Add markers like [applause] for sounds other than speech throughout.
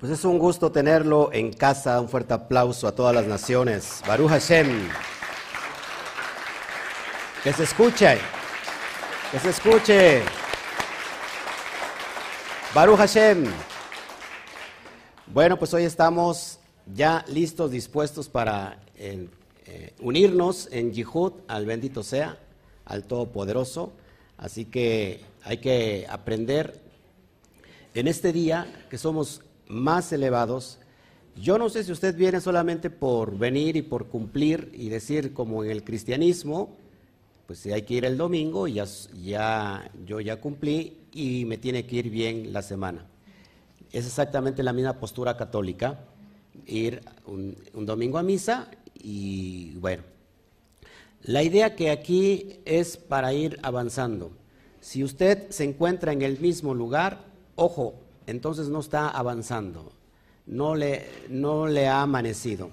Pues es un gusto tenerlo en casa. Un fuerte aplauso a todas las naciones. Baruch Hashem. Que se escuche. Que se escuche. Baruch Hashem. Bueno, pues hoy estamos ya listos, dispuestos para eh, eh, unirnos en Yihud al bendito sea, al Todopoderoso. Así que hay que aprender en este día que somos más elevados. Yo no sé si usted viene solamente por venir y por cumplir y decir como en el cristianismo, pues hay que ir el domingo ya, ya, yo ya cumplí y me tiene que ir bien la semana. Es exactamente la misma postura católica, ir un, un domingo a misa y bueno. La idea que aquí es para ir avanzando. Si usted se encuentra en el mismo lugar, ojo, entonces no está avanzando, no le, ha amanecido.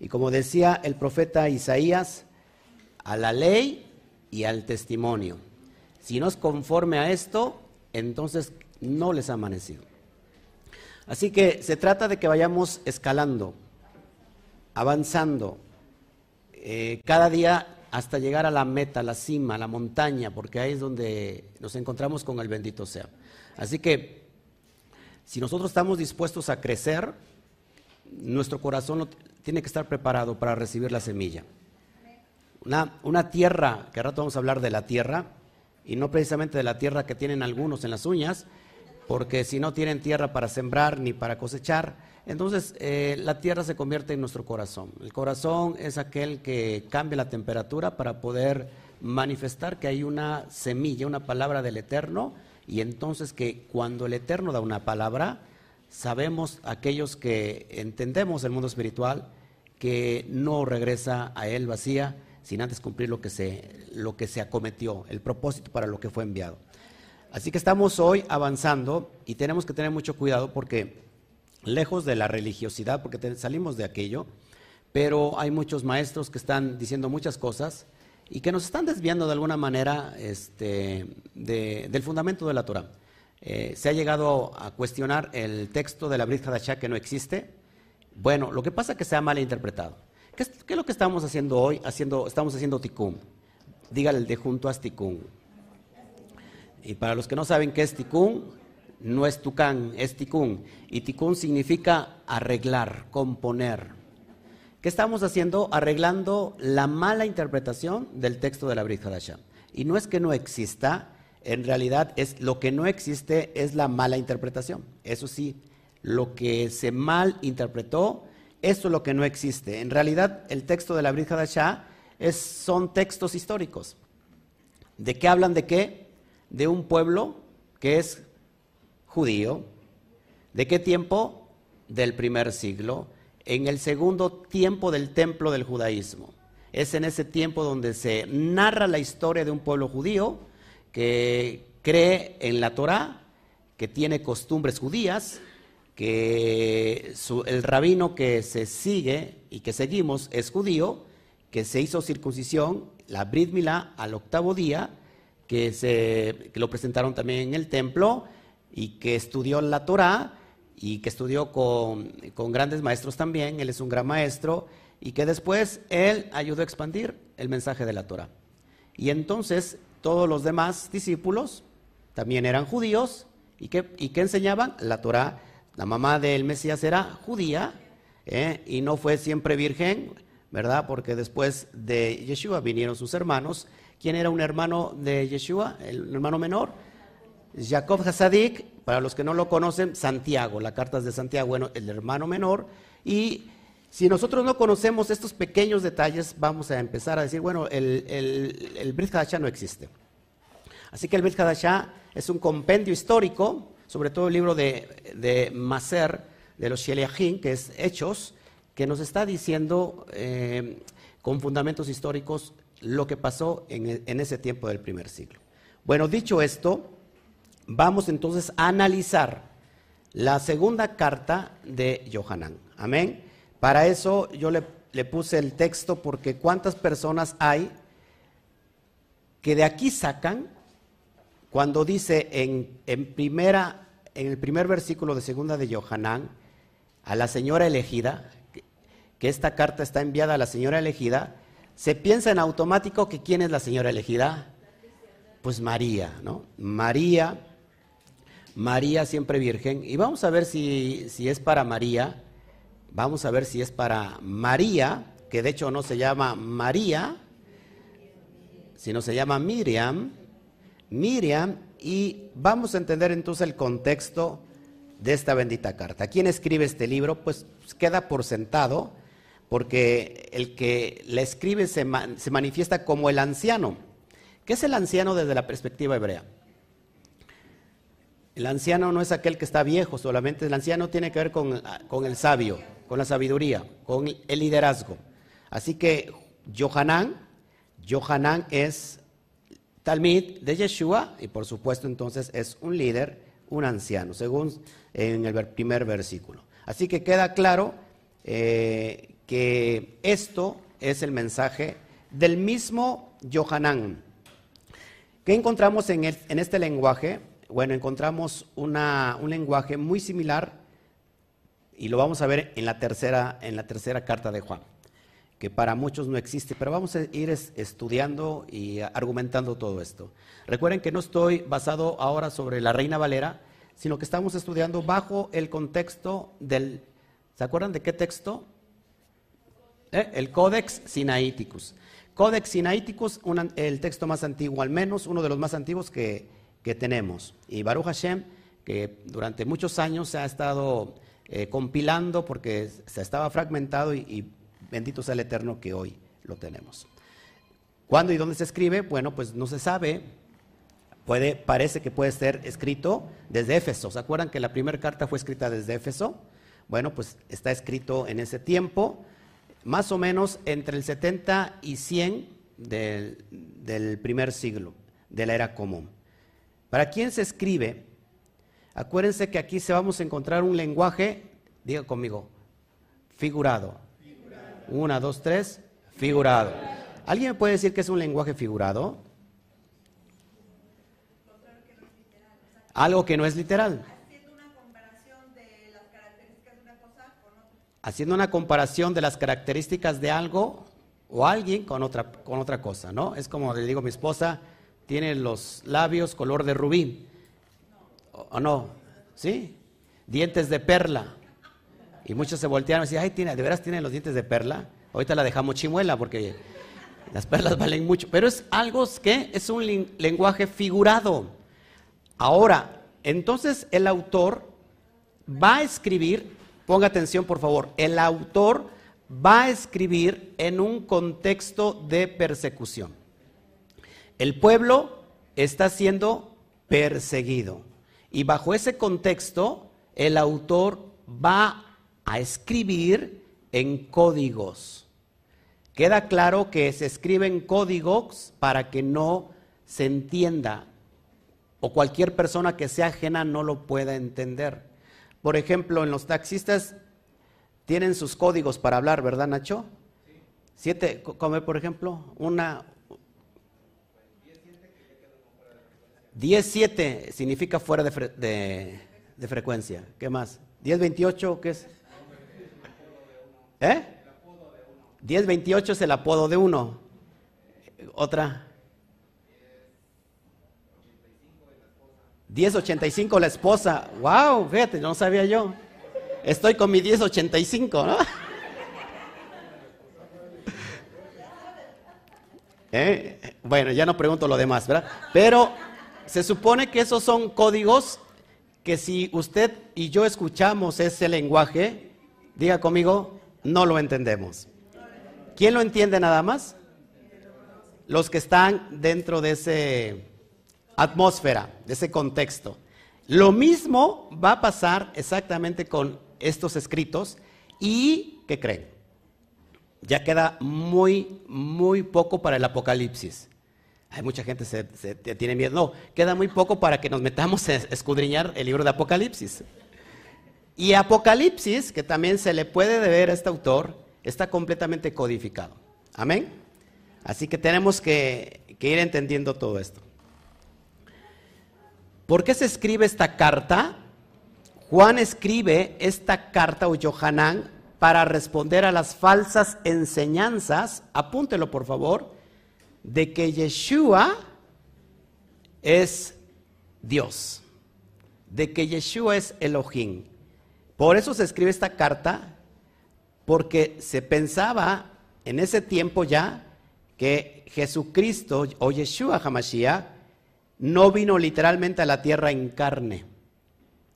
Y como decía el profeta Isaías, a la ley y al testimonio. Si no es conforme a esto, entonces no les ha amanecido. Así que se trata de que vayamos escalando, avanzando, eh, cada día hasta llegar a la meta, a la cima, a la montaña, porque ahí es donde nos encontramos con el bendito sea. Así que si nosotros estamos dispuestos a crecer, nuestro corazón tiene que estar preparado para recibir la semilla. Una, tierra, que ahora vamos a hablar de la tierra, y no precisamente de la tierra que tienen algunos en las uñas, porque si no tienen tierra para sembrar ni para cosechar, entonces eh, la tierra se convierte en nuestro corazón. El corazón es aquel que cambia la temperatura para poder manifestar que hay una semilla, una palabra del Eterno, y entonces que cuando el Eterno da una palabra, sabemos aquellos que entendemos el mundo espiritual que no regresa a él vacía sin antes cumplir lo que se, lo que se acometió, el propósito para lo que fue enviado. Así que estamos hoy avanzando y tenemos que tener mucho cuidado porque lejos de la religiosidad, porque salimos de aquello, pero hay muchos maestros que están diciendo muchas cosas y que nos están desviando de alguna manera este, del fundamento de la Torah. Eh, se ha llegado a cuestionar el texto de la Brit Hadashah que no existe. Bueno, lo que pasa es que se ha mal interpretado. ¿Qué es, lo que estamos haciendo hoy? Haciendo, estamos haciendo tikkun. Dígale el de junto a tikkun. Y para los que no saben qué es tikkun, no es tucán, es tikkun. Y tikkun significa arreglar, componer. ¿Qué estamos haciendo? Arreglando la mala interpretación del texto de la Brit Hadashah. Y no es que no exista, en realidad es lo que no existe es la mala interpretación. Eso sí, lo que se mal interpretó, eso es lo que no existe. En realidad, el texto de la Brit Hadashah es, son textos históricos. ¿De qué hablan de qué? De un pueblo que es judío. ¿De qué tiempo? Del primer siglo en el segundo tiempo del templo del judaísmo. Es en ese tiempo donde se narra la historia de un pueblo judío que cree en la Torá, que tiene costumbres judías, que el rabino que se sigue y que seguimos es judío, que se hizo circuncisión, la Brit Milá, al octavo día, que, se, que lo presentaron también en el templo y que estudió la Torá y que estudió con, grandes maestros también, él es un gran maestro, y que después él ayudó a expandir el mensaje de la Torah. Y entonces todos los demás discípulos también eran judíos, ¿y que, y enseñaban? La Torah. La mamá del Mesías era judía, ¿eh? y no fue siempre virgen, ¿verdad? Porque después de Yeshua vinieron sus hermanos. ¿Quién era un hermano de Yeshua? El hermano menor. Jacob Hasadik, para los que no lo conocen, Santiago, la carta de Santiago, bueno, el hermano menor. Y si nosotros no conocemos estos pequeños detalles, vamos a empezar a decir, bueno, el, el, el Brit Hadashah no existe. Así que el Brit Hadashah es un compendio histórico, sobre todo el libro de, de Maser, de los Sheliachim, que es Hechos, que nos está diciendo eh, con fundamentos históricos lo que pasó en, en ese tiempo del primer siglo. Bueno, dicho esto, vamos entonces a analizar la segunda carta de Johanán. Amén. Para eso yo le, puse el texto porque cuántas personas hay que de aquí sacan cuando dice en, primera, en el primer versículo de segunda de Johanán a la señora elegida, que esta carta está enviada a la señora elegida, se piensa en automático que quién es la señora elegida. Pues María, ¿no? María, María siempre virgen. Y vamos a ver si, si es para María, vamos a ver si es para María, que de hecho no se llama María, sino se llama Miriam. Miriam, y vamos a entender entonces el contexto de esta bendita carta. ¿Quién escribe este libro? Pues queda por sentado porque el que la escribe se, manifiesta como el anciano. ¿Qué es el anciano desde la perspectiva hebrea? El anciano no es aquel que está viejo solamente, el anciano tiene que ver con, con el sabio, con la sabiduría, con el liderazgo. Así que Johanán, Johanán es Talmid de Yeshua y por supuesto entonces es un líder, un anciano, según en el primer versículo. Así que queda claro eh, que esto es el mensaje del mismo Johanán. ¿Qué encontramos en, este lenguaje? Bueno, encontramos un lenguaje muy similar y lo vamos a ver en la tercera, en la tercera carta de Juan, que para muchos no existe, pero vamos a ir estudiando y argumentando todo esto. Recuerden que no estoy basado ahora sobre la Reina Valera, sino que estamos estudiando bajo el contexto del... ¿Se acuerdan de qué texto? ¿Eh? el Codex Sinaiticus. Codex Sinaiticus, el texto más antiguo, al menos uno de los más antiguos que, tenemos. Y Baruch Hashem, que durante muchos años se ha estado eh, compilando porque se estaba fragmentado y, bendito sea el Eterno que hoy lo tenemos. ¿Cuándo y dónde se escribe? Bueno, pues no se sabe. Puede, parece que puede ser escrito desde Éfeso. ¿Se acuerdan que la primera carta fue escrita desde Éfeso? Bueno, pues está escrito en ese tiempo más o menos entre el 70 y 100 del, primer siglo, de la era común. ¿Para quién se escribe? Acuérdense que aquí se vamos a encontrar un lenguaje, diga conmigo, figurado. Una, dos, tres, figurado. ¿Alguien me puede decir que es un lenguaje figurado? Algo que no es literal. haciendo una comparación de las características de algo o alguien con otra, con otra cosa, ¿no? Es como le digo, mi esposa tiene los labios color de rubí, ¿o no? ¿Sí? Dientes de perla. Y muchos se voltearon y decían, ay, tiene, ¿de veras tiene los dientes de perla? Ahorita la dejamos chimuela porque las perlas [laughs] valen mucho. Pero es algo que es un lenguaje figurado. Ahora, entonces el autor va a escribir Ponga atención, por favor. El autor va a escribir en un contexto de persecución. El pueblo está siendo perseguido. Y bajo ese contexto, el autor va a escribir en códigos. Queda claro que se escriben códigos para que no se entienda o cualquier persona que sea ajena no lo pueda entender. Por ejemplo, en los taxistas tienen sus códigos para hablar, ¿verdad, Nacho? Siete, como por ejemplo, una... 10-7 significa fuera de, de, frecuencia. ¿Qué más? 10-28, ¿qué es? ¿Eh? 10-28 es el apodo de uno. Otra. 1085 la esposa. Wow, fíjate, no sabía yo. Estoy con mi 1085, ¿no? [laughs] ¿Eh? Bueno, ya no pregunto lo demás, ¿verdad? Pero se supone que esos son códigos que si usted y yo escuchamos ese lenguaje, diga conmigo, no lo entendemos. ¿Quién lo entiende nada más? Los que están dentro de ese atmósfera, de ese contexto. Lo mismo va a pasar exactamente con estos escritos y, ¿qué creen? Ya queda muy, muy poco para el Apocalipsis. Hay mucha gente que tiene miedo. No, queda muy poco para que nos metamos a escudriñar el libro de Apocalipsis. Y Apocalipsis, que también se le puede deber a este autor, está completamente codificado. Amén. Así que tenemos que ir entendiendo todo esto. ¿Por qué se escribe esta carta? Juan escribe esta carta o Johanán para responder a las falsas enseñanzas, apúntelo por favor, de que Yeshua es Dios, de que Yeshua es Elohim. Por eso se escribe esta carta, porque se pensaba en ese tiempo ya que Jesucristo o Yeshua Hamashiach no vino literalmente a la tierra en carne,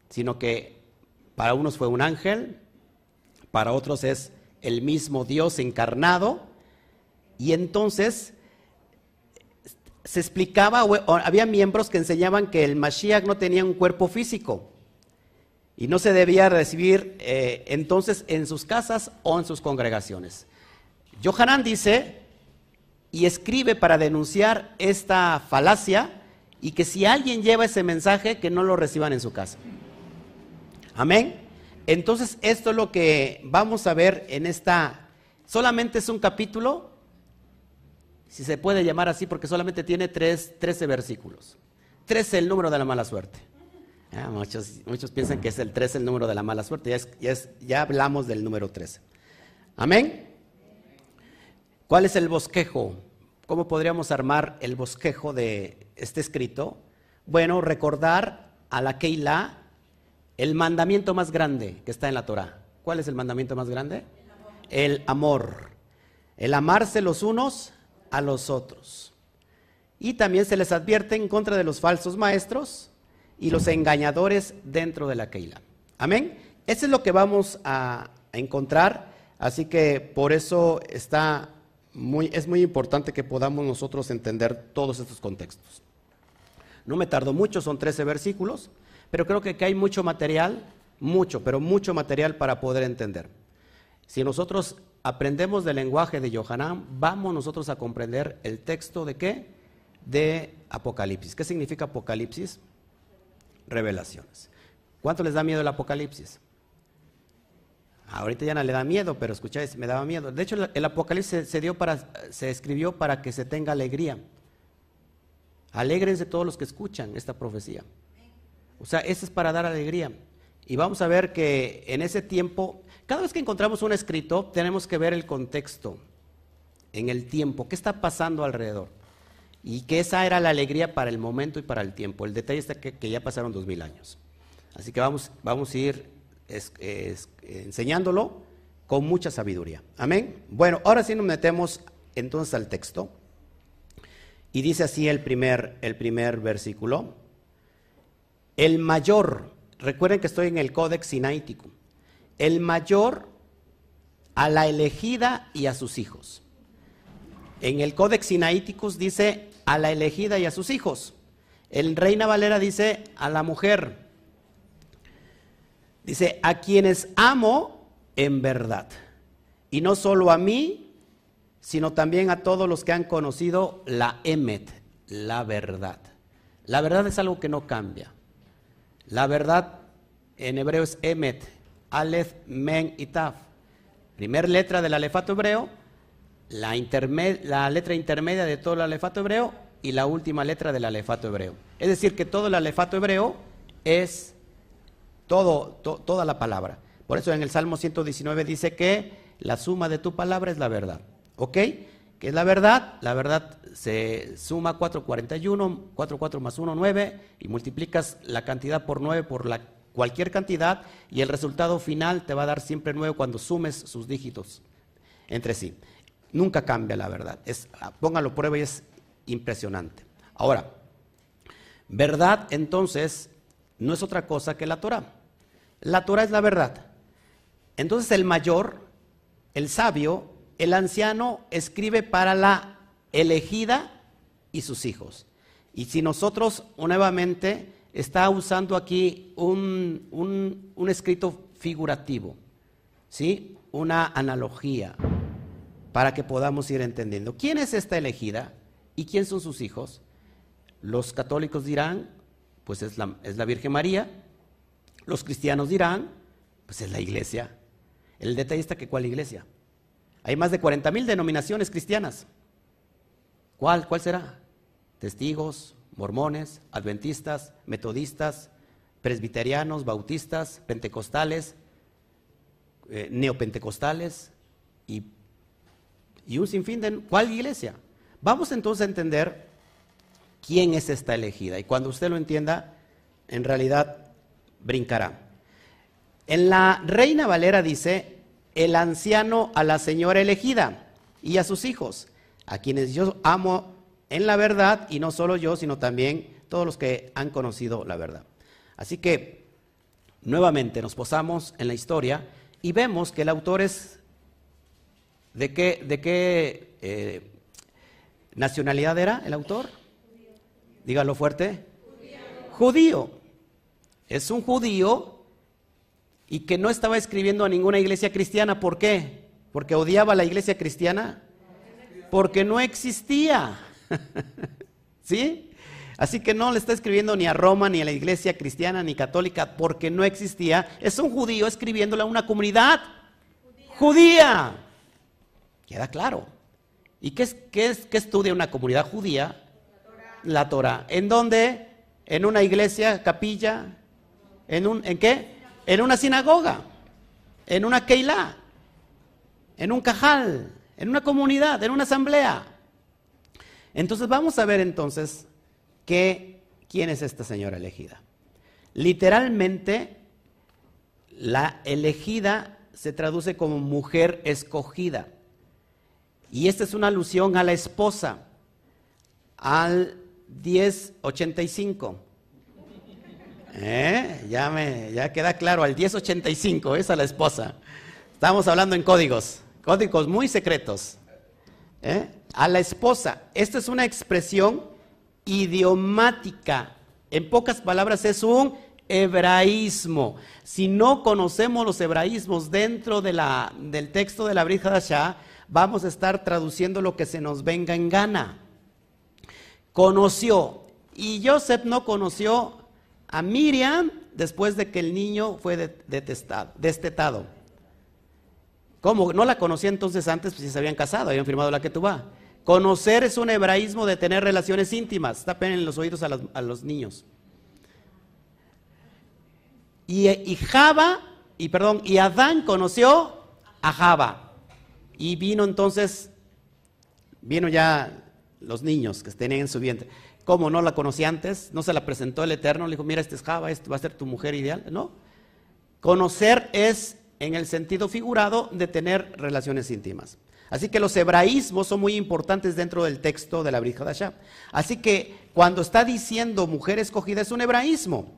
sino que para unos fue un ángel, para otros es el mismo Dios encarnado, y entonces se explicaba, había miembros que enseñaban que el Mashiach no tenía un cuerpo físico y no se debía recibir eh, entonces en sus casas o en sus congregaciones. Johanan dice y escribe para denunciar esta falacia y que si alguien lleva ese mensaje, que no lo reciban en su casa. Amén. Entonces, esto es lo que vamos a ver en esta, solamente es un capítulo, si se puede llamar así, porque solamente tiene tres, 13 versículos. 13 el número de la mala suerte. Ah, muchos, muchos piensan que es el 13 el número de la mala suerte, ya, ya, ya hablamos del número 13. Amén. ¿Cuál es el bosquejo? ¿Cómo podríamos armar el bosquejo de este escrito? Bueno, recordar a la Keilah el mandamiento más grande que está en la Torah. ¿Cuál es el mandamiento más grande? El amor. El, amarse los unos a los otros. Y también se les advierte en contra de los falsos maestros y los engañadores dentro de la Keilah. Amén. Eso es lo que vamos a, encontrar. Así que por eso está es muy importante que podamos nosotros entender todos estos contextos. No me tardo mucho, son 13 versículos, pero creo que, hay mucho material, mucho, pero mucho material para poder entender. Si nosotros aprendemos del lenguaje de Yohanan, vamos nosotros a comprender el texto de qué? De Apocalipsis. ¿Qué significa Apocalipsis? Revelaciones. ¿Cuánto les da miedo el Apocalipsis? Ahorita ya no le da miedo, pero escucháis, me daba miedo. De hecho, el Apocalipsis se, dio para, se escribió para que se tenga alegría. Alégrense todos los que escuchan esta profecía. O sea, eso es para dar alegría. Y vamos a ver que en ese tiempo, cada vez que encontramos un escrito, tenemos que ver el contexto, en el tiempo, qué está pasando alrededor. Y que esa era la alegría para el momento y para el tiempo. El detalle está que, ya pasaron dos mil años. Así que vamos, vamos a ir enseñándolo con mucha sabiduría. Amén. Bueno, ahora sí nos metemos entonces al texto. Y dice así el primer, el primer versículo. El mayor, recuerden que estoy en el Códex Sinaítico, el mayor a la elegida y a sus hijos. En el Códex Sinaíticus dice a la elegida y a sus hijos. El Reina Valera dice a la mujer. Dice, a quienes amo en verdad. Y no solo a mí, sino también a todos los que han conocido la emet, la verdad. La verdad es algo que no cambia. La verdad en hebreo es emet, alef, men y taf. Primer letra del alefato hebreo, la, letra intermedia de todo el alefato hebreo y la última letra del alefato hebreo. Es decir, que todo el alefato hebreo es toda la palabra. Por eso en el Salmo 119 dice que la suma de tu palabra es la verdad. ¿Ok? ¿Qué es la verdad? La verdad se suma 441, 4, 4 más 1, 9, y multiplicas la cantidad por 9 por la, cualquier cantidad, y el resultado final te va a dar siempre 9 cuando sumes sus dígitos entre sí. Nunca cambia la verdad. Es, póngalo prueba y es impresionante. Ahora, verdad entonces no es otra cosa que la Torah. La Torah es la verdad. Entonces el mayor, el sabio, el anciano escribe para la elegida y sus hijos. Y si nosotros nuevamente está usando aquí un, un, escrito figurativo, ¿sí? una analogía, para que podamos ir entendiendo. ¿Quién es esta elegida y quién son sus hijos? Los católicos dirán, pues es la, es la Virgen María. Los cristianos dirán, pues es la iglesia. El detalle está que ¿cuál iglesia? Hay más de 40 mil denominaciones cristianas. ¿Cuál? ¿Cuál será? Testigos, mormones, adventistas, metodistas, presbiterianos, bautistas, pentecostales, eh, neopentecostales y, y un sinfín de... ¿Cuál iglesia? Vamos entonces a entender quién es esta elegida. Y cuando usted lo entienda, en realidad brincará. En la Reina Valera dice, el anciano a la señora elegida y a sus hijos, a quienes yo amo en la verdad, y no solo yo, sino también todos los que han conocido la verdad. Así que, nuevamente nos posamos en la historia y vemos que el autor es, ¿de qué, de qué eh, nacionalidad era el autor? Dígalo fuerte. Judío. Es un judío y que no estaba escribiendo a ninguna iglesia cristiana. ¿Por qué? Porque odiaba la iglesia cristiana. Porque no existía. [laughs] ¿Sí? Así que no le está escribiendo ni a Roma, ni a la iglesia cristiana, ni católica, porque no existía. Es un judío escribiéndole a una comunidad judía. Queda claro. ¿Y qué, es, qué, es, qué estudia una comunidad judía? La Torah. ¿En dónde? ¿En una iglesia, capilla? ¿En, un, ¿En qué? En una sinagoga. ¿En una keilah? ¿En un cajal? ¿En una comunidad? ¿En una asamblea? Entonces vamos a ver entonces que, quién es esta señora elegida. Literalmente, la elegida se traduce como mujer escogida. Y esta es una alusión a la esposa, al 1085. ¿Eh? Ya, me, ya queda claro, al 1085 es a la esposa. Estamos hablando en códigos, códigos muy secretos. ¿Eh? A la esposa. Esta es una expresión idiomática. En pocas palabras, es un hebraísmo. Si no conocemos los hebraísmos dentro del texto de la Brija Shah, vamos a estar traduciendo lo que se nos venga en gana. Conoció. Y Joseph no conoció a Miriam después de que el niño fue detestado, destetado. ¿Cómo? ¿No la conocía entonces antes? Pues si se habían casado, habían firmado la que tú vas. Conocer es un hebraísmo de tener relaciones íntimas. Tapen en los oídos a los, niños. Y, y Java, y perdón, y Adán conoció a Java. Y vino entonces, vino ya los niños que tenían en su vientre. ¿Cómo no la conocí antes? ¿No se la presentó el Eterno? Le dijo, mira, este es Java, este va a ser tu mujer ideal. No. Conocer es en el sentido figurado de tener relaciones íntimas. Así que los hebraísmos son muy importantes dentro del texto de la Brihadashah. Así que cuando está diciendo mujer escogida es un hebraísmo.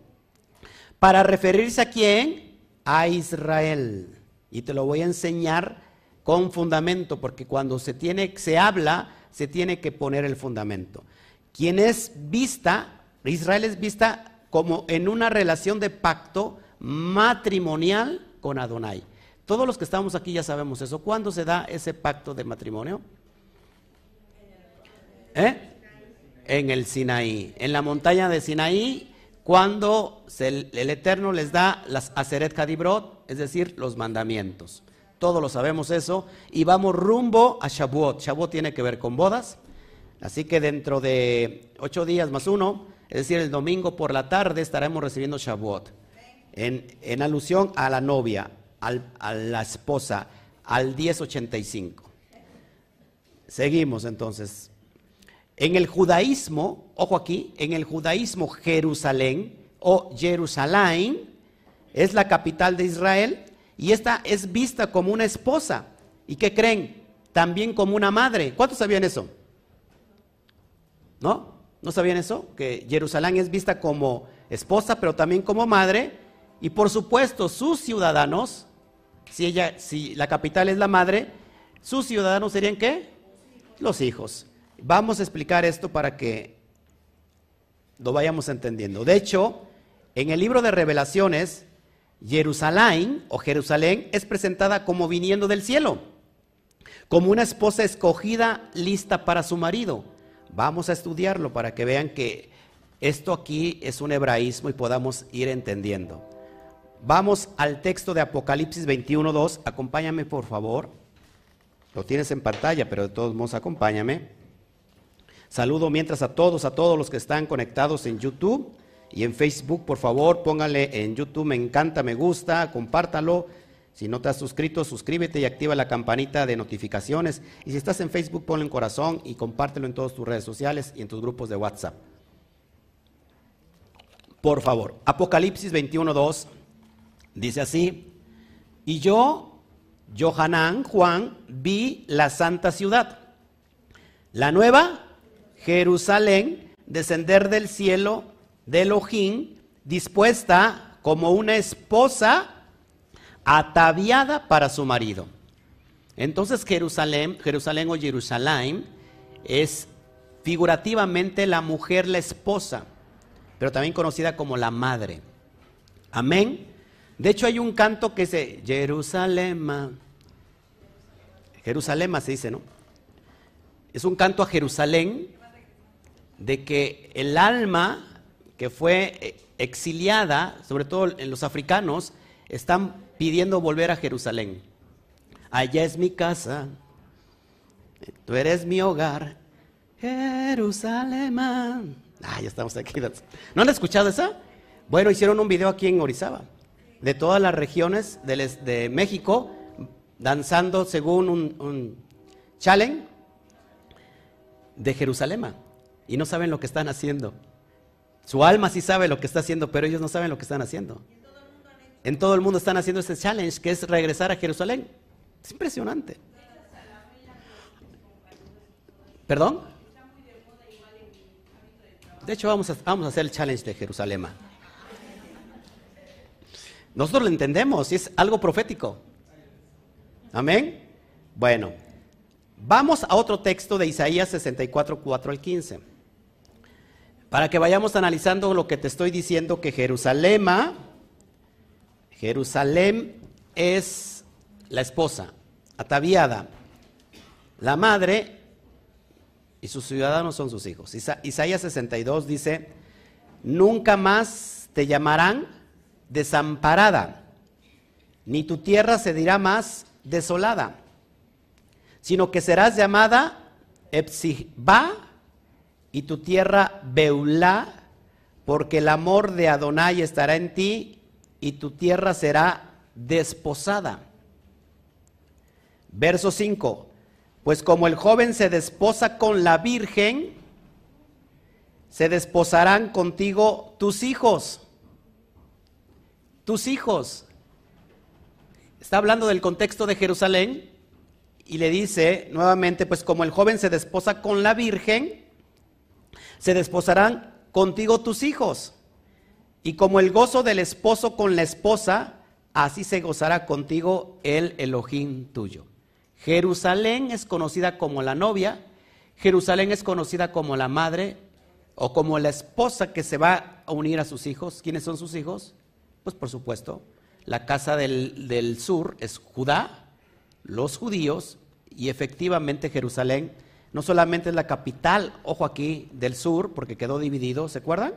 Para referirse a quién? A Israel. Y te lo voy a enseñar con fundamento, porque cuando se, tiene, se habla, se tiene que poner el fundamento. Quien es vista, Israel es vista como en una relación de pacto matrimonial con Adonai. Todos los que estamos aquí ya sabemos eso. ¿Cuándo se da ese pacto de matrimonio? ¿Eh? En el Sinaí. En la montaña de Sinaí, cuando el, Eterno les da las Aseret Hadibrot, es decir, los mandamientos. Todos lo sabemos eso. Y vamos rumbo a Shavuot. Shavuot tiene que ver con bodas. Así que dentro de ocho días más uno, es decir, el domingo por la tarde estaremos recibiendo Shavuot. En, alusión a la novia a la esposa al 1085. Seguimos entonces. En el judaísmo, ojo aquí, en el judaísmo Jerusalén o Jerusalén es la capital de Israel y esta es vista como una esposa. ¿Y qué creen? También como una madre. ¿Cuántos sabían eso? ¿No? ¿No sabían eso? Que Jerusalén es vista como esposa, pero también como madre. Y por supuesto, sus ciudadanos si ella, si la capital es la madre, sus ciudadanos serían qué? Los hijos. Vamos a explicar esto para que lo vayamos entendiendo. De hecho, en el libro de revelaciones, Jerusalén o Jerusalén es presentada como viniendo del cielo, como una esposa escogida lista para su marido. Vamos a estudiarlo para que vean que esto aquí es un hebraísmo y podamos ir entendiendo. Vamos al texto de Apocalipsis 21.2. Acompáñame, por favor. Lo tienes en pantalla, pero de todos modos, acompáñame. Saludo mientras a todos, a todos los que están conectados en YouTube y en Facebook, por favor, póngale en YouTube, me encanta, me gusta, compártalo. Si no te has suscrito, suscríbete y activa la campanita de notificaciones. Y si estás en Facebook, ponle en corazón y compártelo en todas tus redes sociales y en tus grupos de WhatsApp. Por favor, Apocalipsis 21.2 dice así, y yo, Johanán, Juan, vi la santa ciudad, la nueva Jerusalén, descender del cielo de Elohim, dispuesta como una esposa ataviada para su marido. Entonces Jerusalén, Jerusalén o Jerusalén es figurativamente la mujer, la esposa, pero también conocida como la madre. Amén. De hecho hay un canto que dice Jerusalén. Jerusalén se dice, ¿no? Es un canto a Jerusalén de que el alma que fue eh, exiliada, sobre todo en los africanos, están pidiendo volver a Jerusalén. Allá es mi casa, tú eres mi hogar, Jerusalén. Ah, ya estamos aquí. ¿No han escuchado esa? Bueno, hicieron un video aquí en Orizaba, de todas las regiones de, México, danzando según un, un challenge de Jerusalén. Y no saben lo que están haciendo. Su alma sí sabe lo que está haciendo, pero ellos no saben lo que están haciendo. En todo el mundo están haciendo este challenge que es regresar a Jerusalén. Es impresionante. ¿Perdón? De hecho, vamos a, vamos a hacer el challenge de Jerusalén. Nosotros lo entendemos, es algo profético. Amén. Bueno, vamos a otro texto de Isaías 64, 4 al 15 para que vayamos analizando lo que te estoy diciendo, que Jerusalén, Jerusalén es la esposa, ataviada, la madre y sus ciudadanos son sus hijos. Isaías 62 dice, nunca más te llamarán desamparada, ni tu tierra se dirá más desolada, sino que serás llamada Epsibá y tu tierra Beulá, porque el amor de Adonai estará en ti y tu tierra será desposada. Verso 5. Pues como el joven se desposa con la virgen, se desposarán contigo tus hijos. Tus hijos. Está hablando del contexto de Jerusalén y le dice nuevamente, pues como el joven se desposa con la virgen, se desposarán contigo tus hijos. Y como el gozo del esposo con la esposa, así se gozará contigo el Elohim tuyo. Jerusalén es conocida como la novia, Jerusalén es conocida como la madre o como la esposa que se va a unir a sus hijos. ¿Quiénes son sus hijos? Pues por supuesto, la casa del, del sur es Judá, los judíos, y efectivamente Jerusalén no solamente es la capital, ojo aquí, del sur, porque quedó dividido, ¿se acuerdan?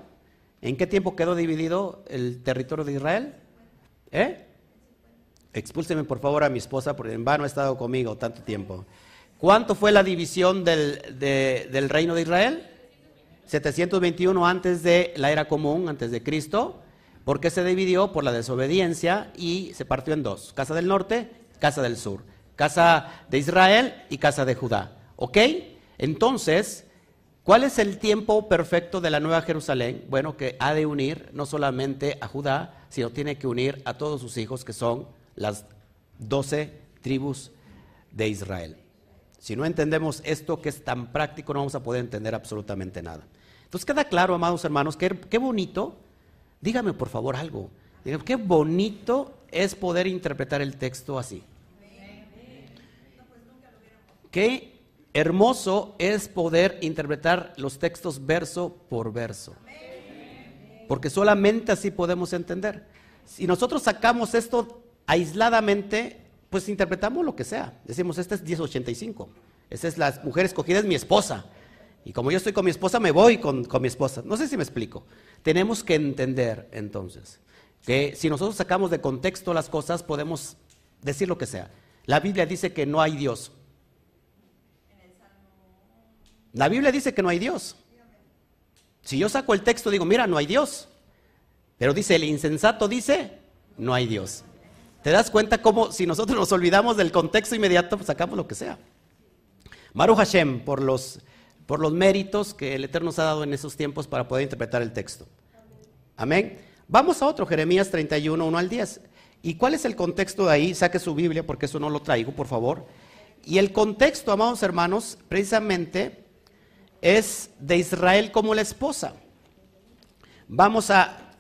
¿En qué tiempo quedó dividido el territorio de Israel? ¿Eh? Expúlseme por favor a mi esposa, porque en vano ha estado conmigo tanto tiempo. ¿Cuánto fue la división del, del reino de Israel? 721 antes de la era común, antes de Cristo. ¿Por qué se dividió? Por la desobediencia y se partió en dos. Casa del norte, casa del sur. Casa de Israel y casa de Judá. ¿Ok? Entonces, ¿cuál es el tiempo perfecto de la Nueva Jerusalén? Bueno, que ha de unir no solamente a Judá, sino tiene que unir a todos sus hijos, que son las doce tribus de Israel. Si no entendemos esto que es tan práctico, no vamos a poder entender absolutamente nada. Entonces queda claro, amados hermanos, que qué bonito, dígame por favor algo, qué bonito es poder interpretar el texto así. Qué Hermoso es poder interpretar los textos verso por verso. Porque solamente así podemos entender. Si nosotros sacamos esto aisladamente, pues interpretamos lo que sea. Decimos, este es 1085. Esta es la mujer escogida, es mi esposa. Y como yo estoy con mi esposa, me voy con, con mi esposa. No sé si me explico. Tenemos que entender entonces que si nosotros sacamos de contexto las cosas, podemos decir lo que sea. La Biblia dice que no hay Dios. La Biblia dice que no hay Dios. Si yo saco el texto, digo, mira, no hay Dios. Pero dice, el insensato dice, no hay Dios. ¿Te das cuenta cómo si nosotros nos olvidamos del contexto inmediato, pues sacamos lo que sea? Maru Hashem, por los, por los méritos que el Eterno nos ha dado en esos tiempos para poder interpretar el texto. Amén. Vamos a otro, Jeremías 31, 1 al 10. ¿Y cuál es el contexto de ahí? Saque su Biblia porque eso no lo traigo, por favor. Y el contexto, amados hermanos, precisamente es de Israel como la esposa. Vamos a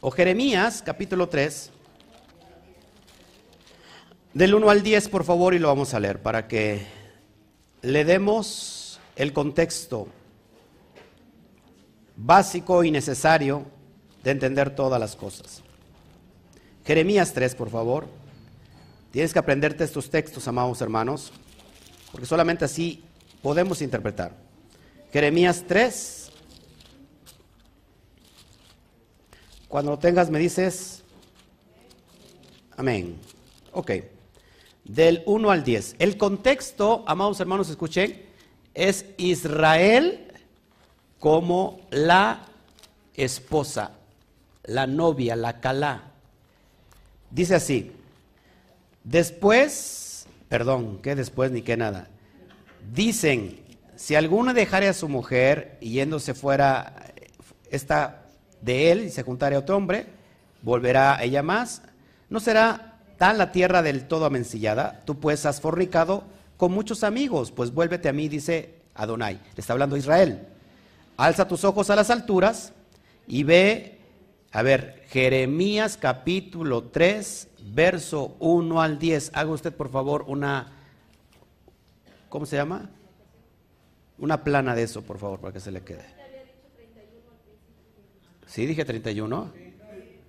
o Jeremías, capítulo 3, del 1 al 10, por favor, y lo vamos a leer para que le demos el contexto básico y necesario de entender todas las cosas. Jeremías 3, por favor. Tienes que aprenderte estos textos, amados hermanos, porque solamente así podemos interpretar. Jeremías 3. Cuando lo tengas me dices, amén. Ok. Del 1 al 10. El contexto, amados hermanos, escuchen, es Israel como la esposa, la novia, la calá. Dice así, después, perdón, que después ni que nada, dicen, si alguno dejare a su mujer y yéndose fuera esta de él y se juntare a otro hombre, volverá ella más, no será tan la tierra del todo amencillada, tú pues has fornicado con muchos amigos, pues vuélvete a mí, dice Adonai, le está hablando Israel. Alza tus ojos a las alturas y ve, a ver, Jeremías capítulo 3, verso 1 al 10. Haga usted por favor una, ¿cómo se llama? Una plana de eso, por favor, para que se le quede. ¿Sí dije 31?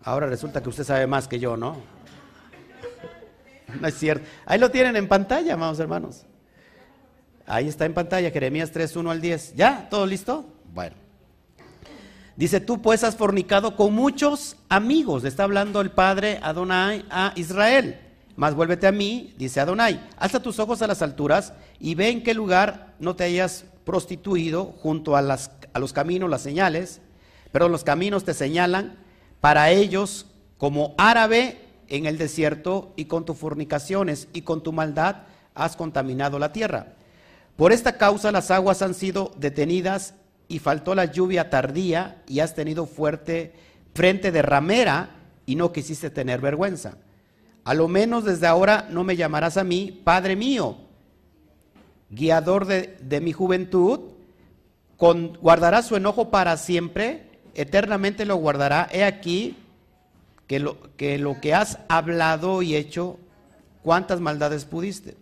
Ahora resulta que usted sabe más que yo, ¿no? No es cierto. Ahí lo tienen en pantalla, amados hermanos. Ahí está en pantalla, Jeremías 3, 1 al 10. ¿Ya? ¿Todo listo? Bueno. Dice, tú pues has fornicado con muchos amigos. Le está hablando el padre Adonai a Israel. Más vuélvete a mí, dice Adonai. Alza tus ojos a las alturas y ve en qué lugar no te hayas prostituido junto a, las, a los caminos, las señales. Pero los caminos te señalan para ellos como árabe en el desierto y con tus fornicaciones y con tu maldad has contaminado la tierra. Por esta causa las aguas han sido detenidas y faltó la lluvia tardía y has tenido fuerte frente de ramera y no quisiste tener vergüenza. A lo menos desde ahora no me llamarás a mí, Padre mío, guiador de, mi juventud, con, guardará su enojo para siempre, eternamente lo guardará. He aquí que lo, que has hablado y hecho, cuántas maldades pudiste.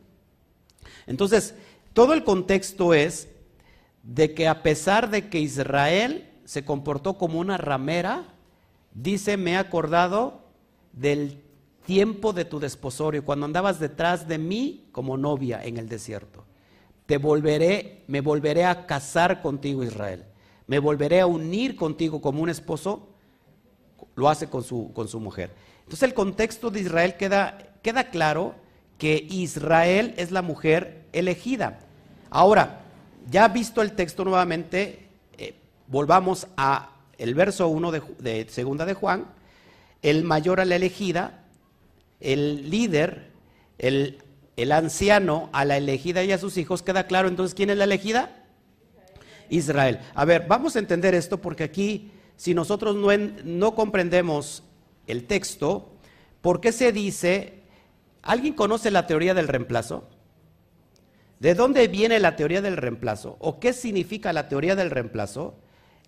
Entonces, todo el contexto es de que a pesar de que Israel se comportó como una ramera, dice, me he acordado del tiempo de tu desposorio, cuando andabas detrás de mí como novia en el desierto. Te volveré, me volveré a casar contigo, Israel. Me volveré a unir contigo como un esposo lo hace con su, con su mujer. Entonces el contexto de Israel queda, queda claro que Israel es la mujer elegida. Ahora, ya visto el texto nuevamente, eh, volvamos a el verso 1 de, segunda de Juan, el mayor a la elegida, el líder, el, el anciano a la elegida y a sus hijos, queda claro entonces quién es la elegida? Israel. A ver, vamos a entender esto porque aquí, si nosotros no, comprendemos el texto, ¿por qué se dice, ¿alguien conoce la teoría del reemplazo? ¿De dónde viene la teoría del reemplazo? ¿O qué significa la teoría del reemplazo?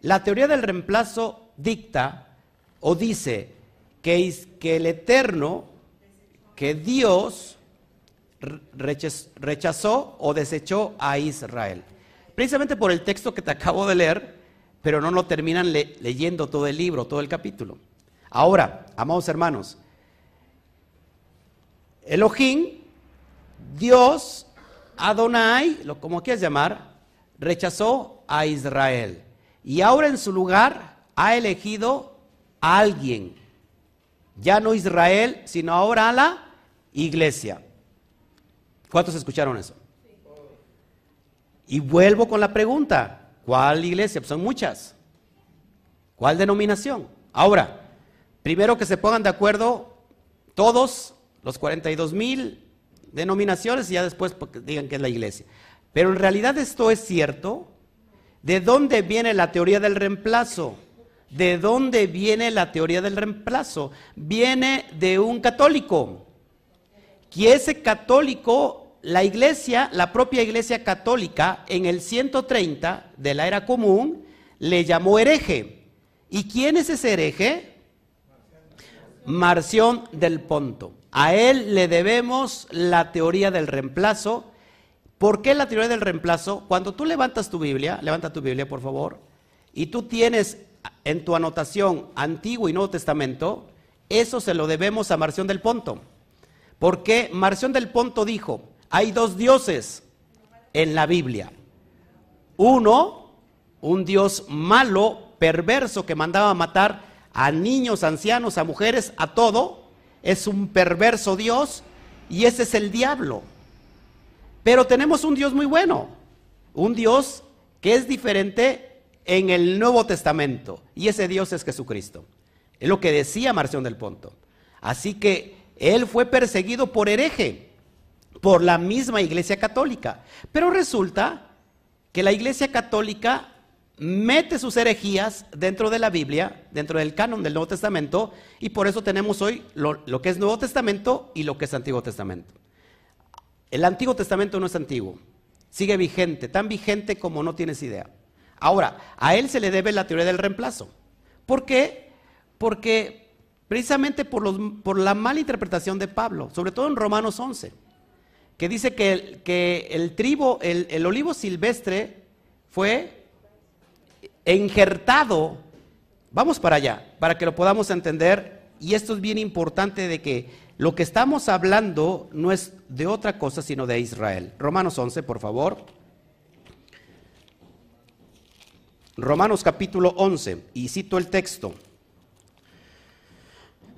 La teoría del reemplazo dicta o dice que, que el Eterno, que Dios rechazó o desechó a Israel. Precisamente por el texto que te acabo de leer, pero no lo terminan leyendo todo el libro, todo el capítulo. Ahora, amados hermanos, Elohim, Dios Adonai, lo como quieras llamar, rechazó a Israel. Y ahora en su lugar ha elegido a alguien. Ya no Israel, sino ahora a la iglesia. ¿Cuántos escucharon eso? Y vuelvo con la pregunta, ¿cuál iglesia? Pues son muchas. ¿Cuál denominación? Ahora, primero que se pongan de acuerdo todos los 42 mil denominaciones y ya después digan que es la iglesia. Pero en realidad esto es cierto. ¿De dónde viene la teoría del reemplazo? ¿De dónde viene la teoría del reemplazo? Viene de un católico. Que ese católico, la iglesia, la propia iglesia católica, en el 130 de la era común, le llamó hereje. ¿Y quién es ese hereje? Marción del Ponto. A él le debemos la teoría del reemplazo. ¿Por qué la teoría del reemplazo? Cuando tú levantas tu Biblia, levanta tu Biblia por favor, y tú tienes en tu anotación Antiguo y Nuevo Testamento, eso se lo debemos a Marción del Ponto. Porque Marción del Ponto dijo, hay dos dioses en la Biblia. Uno, un dios malo, perverso, que mandaba matar a niños, ancianos, a mujeres, a todo. Es un perverso Dios y ese es el diablo. Pero tenemos un Dios muy bueno, un Dios que es diferente en el Nuevo Testamento y ese Dios es Jesucristo. Es lo que decía Marción del Ponto. Así que él fue perseguido por hereje, por la misma Iglesia Católica. Pero resulta que la Iglesia Católica mete sus herejías dentro de la Biblia, dentro del canon del Nuevo Testamento, y por eso tenemos hoy lo, que es Nuevo Testamento y lo que es Antiguo Testamento. El Antiguo Testamento no es antiguo, sigue vigente, tan vigente como no tienes idea. Ahora, a él se le debe la teoría del reemplazo. ¿Por qué? Porque precisamente por, la mala interpretación de Pablo, sobre todo en Romanos 11, que dice que el, que el tribo, el olivo silvestre fue injertado. Vamos para allá, para que lo podamos entender. Y esto es bien importante de que lo que estamos hablando no es de otra cosa, sino de Israel. Romanos 11, por favor. Romanos capítulo 11, y cito el texto.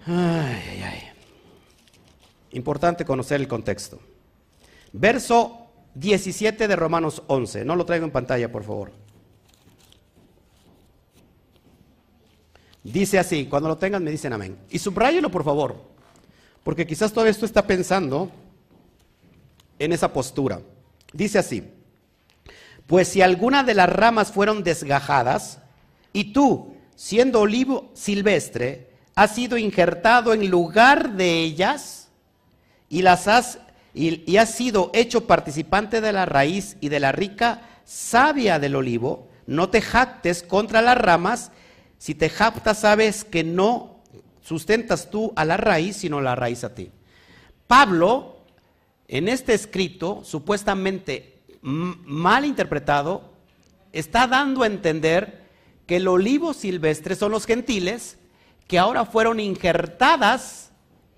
Ay, ay, Importante conocer el contexto. Verso 17 de Romanos 11. No lo traigo en pantalla, por favor. Dice así, cuando lo tengan me dicen amén. Y subrayelo por favor, porque quizás todo esto está pensando en esa postura. Dice así, pues si alguna de las ramas fueron desgajadas y tú, siendo olivo silvestre, has sido injertado en lugar de ellas y las has y, y has sido hecho participante de la raíz y de la rica savia del olivo, no te jactes contra las ramas, si te jactas, sabes que no sustentas tú a la raíz, sino la raíz a ti. Pablo, en este escrito, supuestamente mal interpretado, está dando a entender que el olivo silvestre son los gentiles que ahora fueron injertadas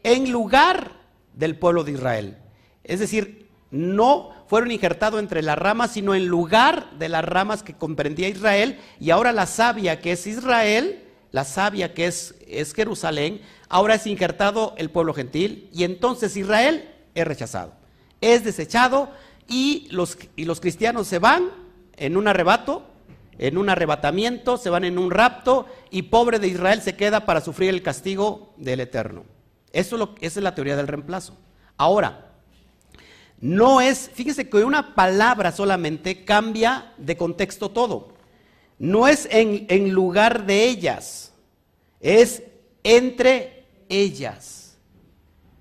en lugar del pueblo de Israel. Es decir, no fueron injertados entre las ramas, sino en lugar de las ramas que comprendía Israel, y ahora la savia que es Israel, la savia que es, es Jerusalén, ahora es injertado el pueblo gentil, y entonces Israel es rechazado, es desechado, y los, y los cristianos se van en un arrebato, en un arrebatamiento, se van en un rapto, y pobre de Israel se queda para sufrir el castigo del Eterno. Eso lo, esa es la teoría del reemplazo. Ahora, no es, fíjese que una palabra solamente cambia de contexto todo. No es en, en lugar de ellas, es entre ellas.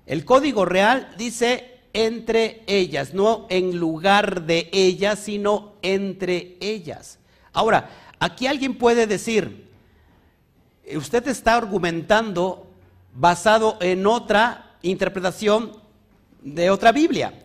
El código real dice entre ellas, no en lugar de ellas, sino entre ellas. Ahora, aquí alguien puede decir, usted está argumentando basado en otra interpretación de otra Biblia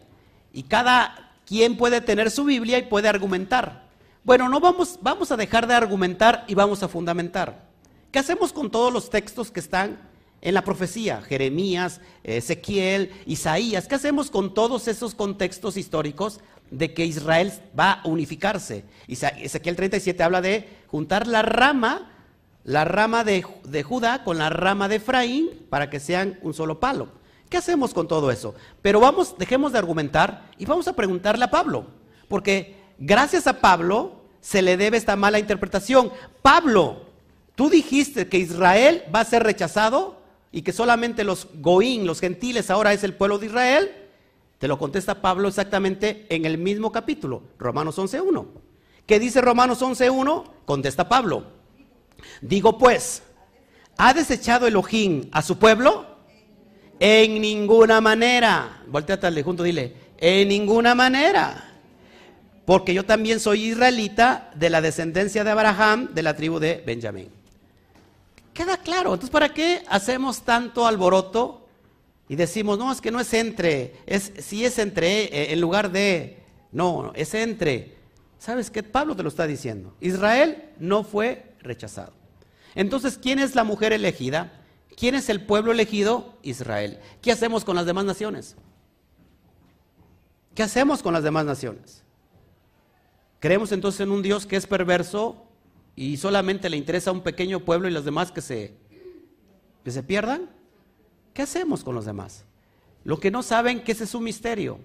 y cada quien puede tener su Biblia y puede argumentar. Bueno, no vamos, vamos a dejar de argumentar y vamos a fundamentar. ¿Qué hacemos con todos los textos que están en la profecía? Jeremías, Ezequiel, Isaías. ¿Qué hacemos con todos esos contextos históricos de que Israel va a unificarse? Ezequiel 37 habla de juntar la rama, la rama de, de Judá con la rama de Efraín para que sean un solo palo. ¿Qué hacemos con todo eso? Pero vamos, dejemos de argumentar y vamos a preguntarle a Pablo, porque gracias a Pablo se le debe esta mala interpretación. Pablo, ¿tú dijiste que Israel va a ser rechazado y que solamente los goín, los gentiles, ahora es el pueblo de Israel? Te lo contesta Pablo exactamente en el mismo capítulo, Romanos 11.1. ¿Qué dice Romanos 11.1? Contesta Pablo. Digo pues, ¿ha desechado Elohim a su pueblo? En ninguna manera. Volteate al de junto, dile, en ninguna manera. Porque yo también soy israelita de la descendencia de Abraham, de la tribu de Benjamín. Queda claro. Entonces, ¿para qué hacemos tanto alboroto y decimos, no, es que no es entre, es, si es entre, eh, en lugar de, no, es entre. ¿Sabes qué? Pablo te lo está diciendo. Israel no fue rechazado. Entonces, ¿quién es la mujer elegida? ¿Quién es el pueblo elegido? Israel. ¿Qué hacemos con las demás naciones? ¿Qué hacemos con las demás naciones? ¿Creemos entonces en un Dios que es perverso y solamente le interesa a un pequeño pueblo y los demás que se, que se pierdan? ¿Qué hacemos con los demás? Lo que no saben que ese es un misterio,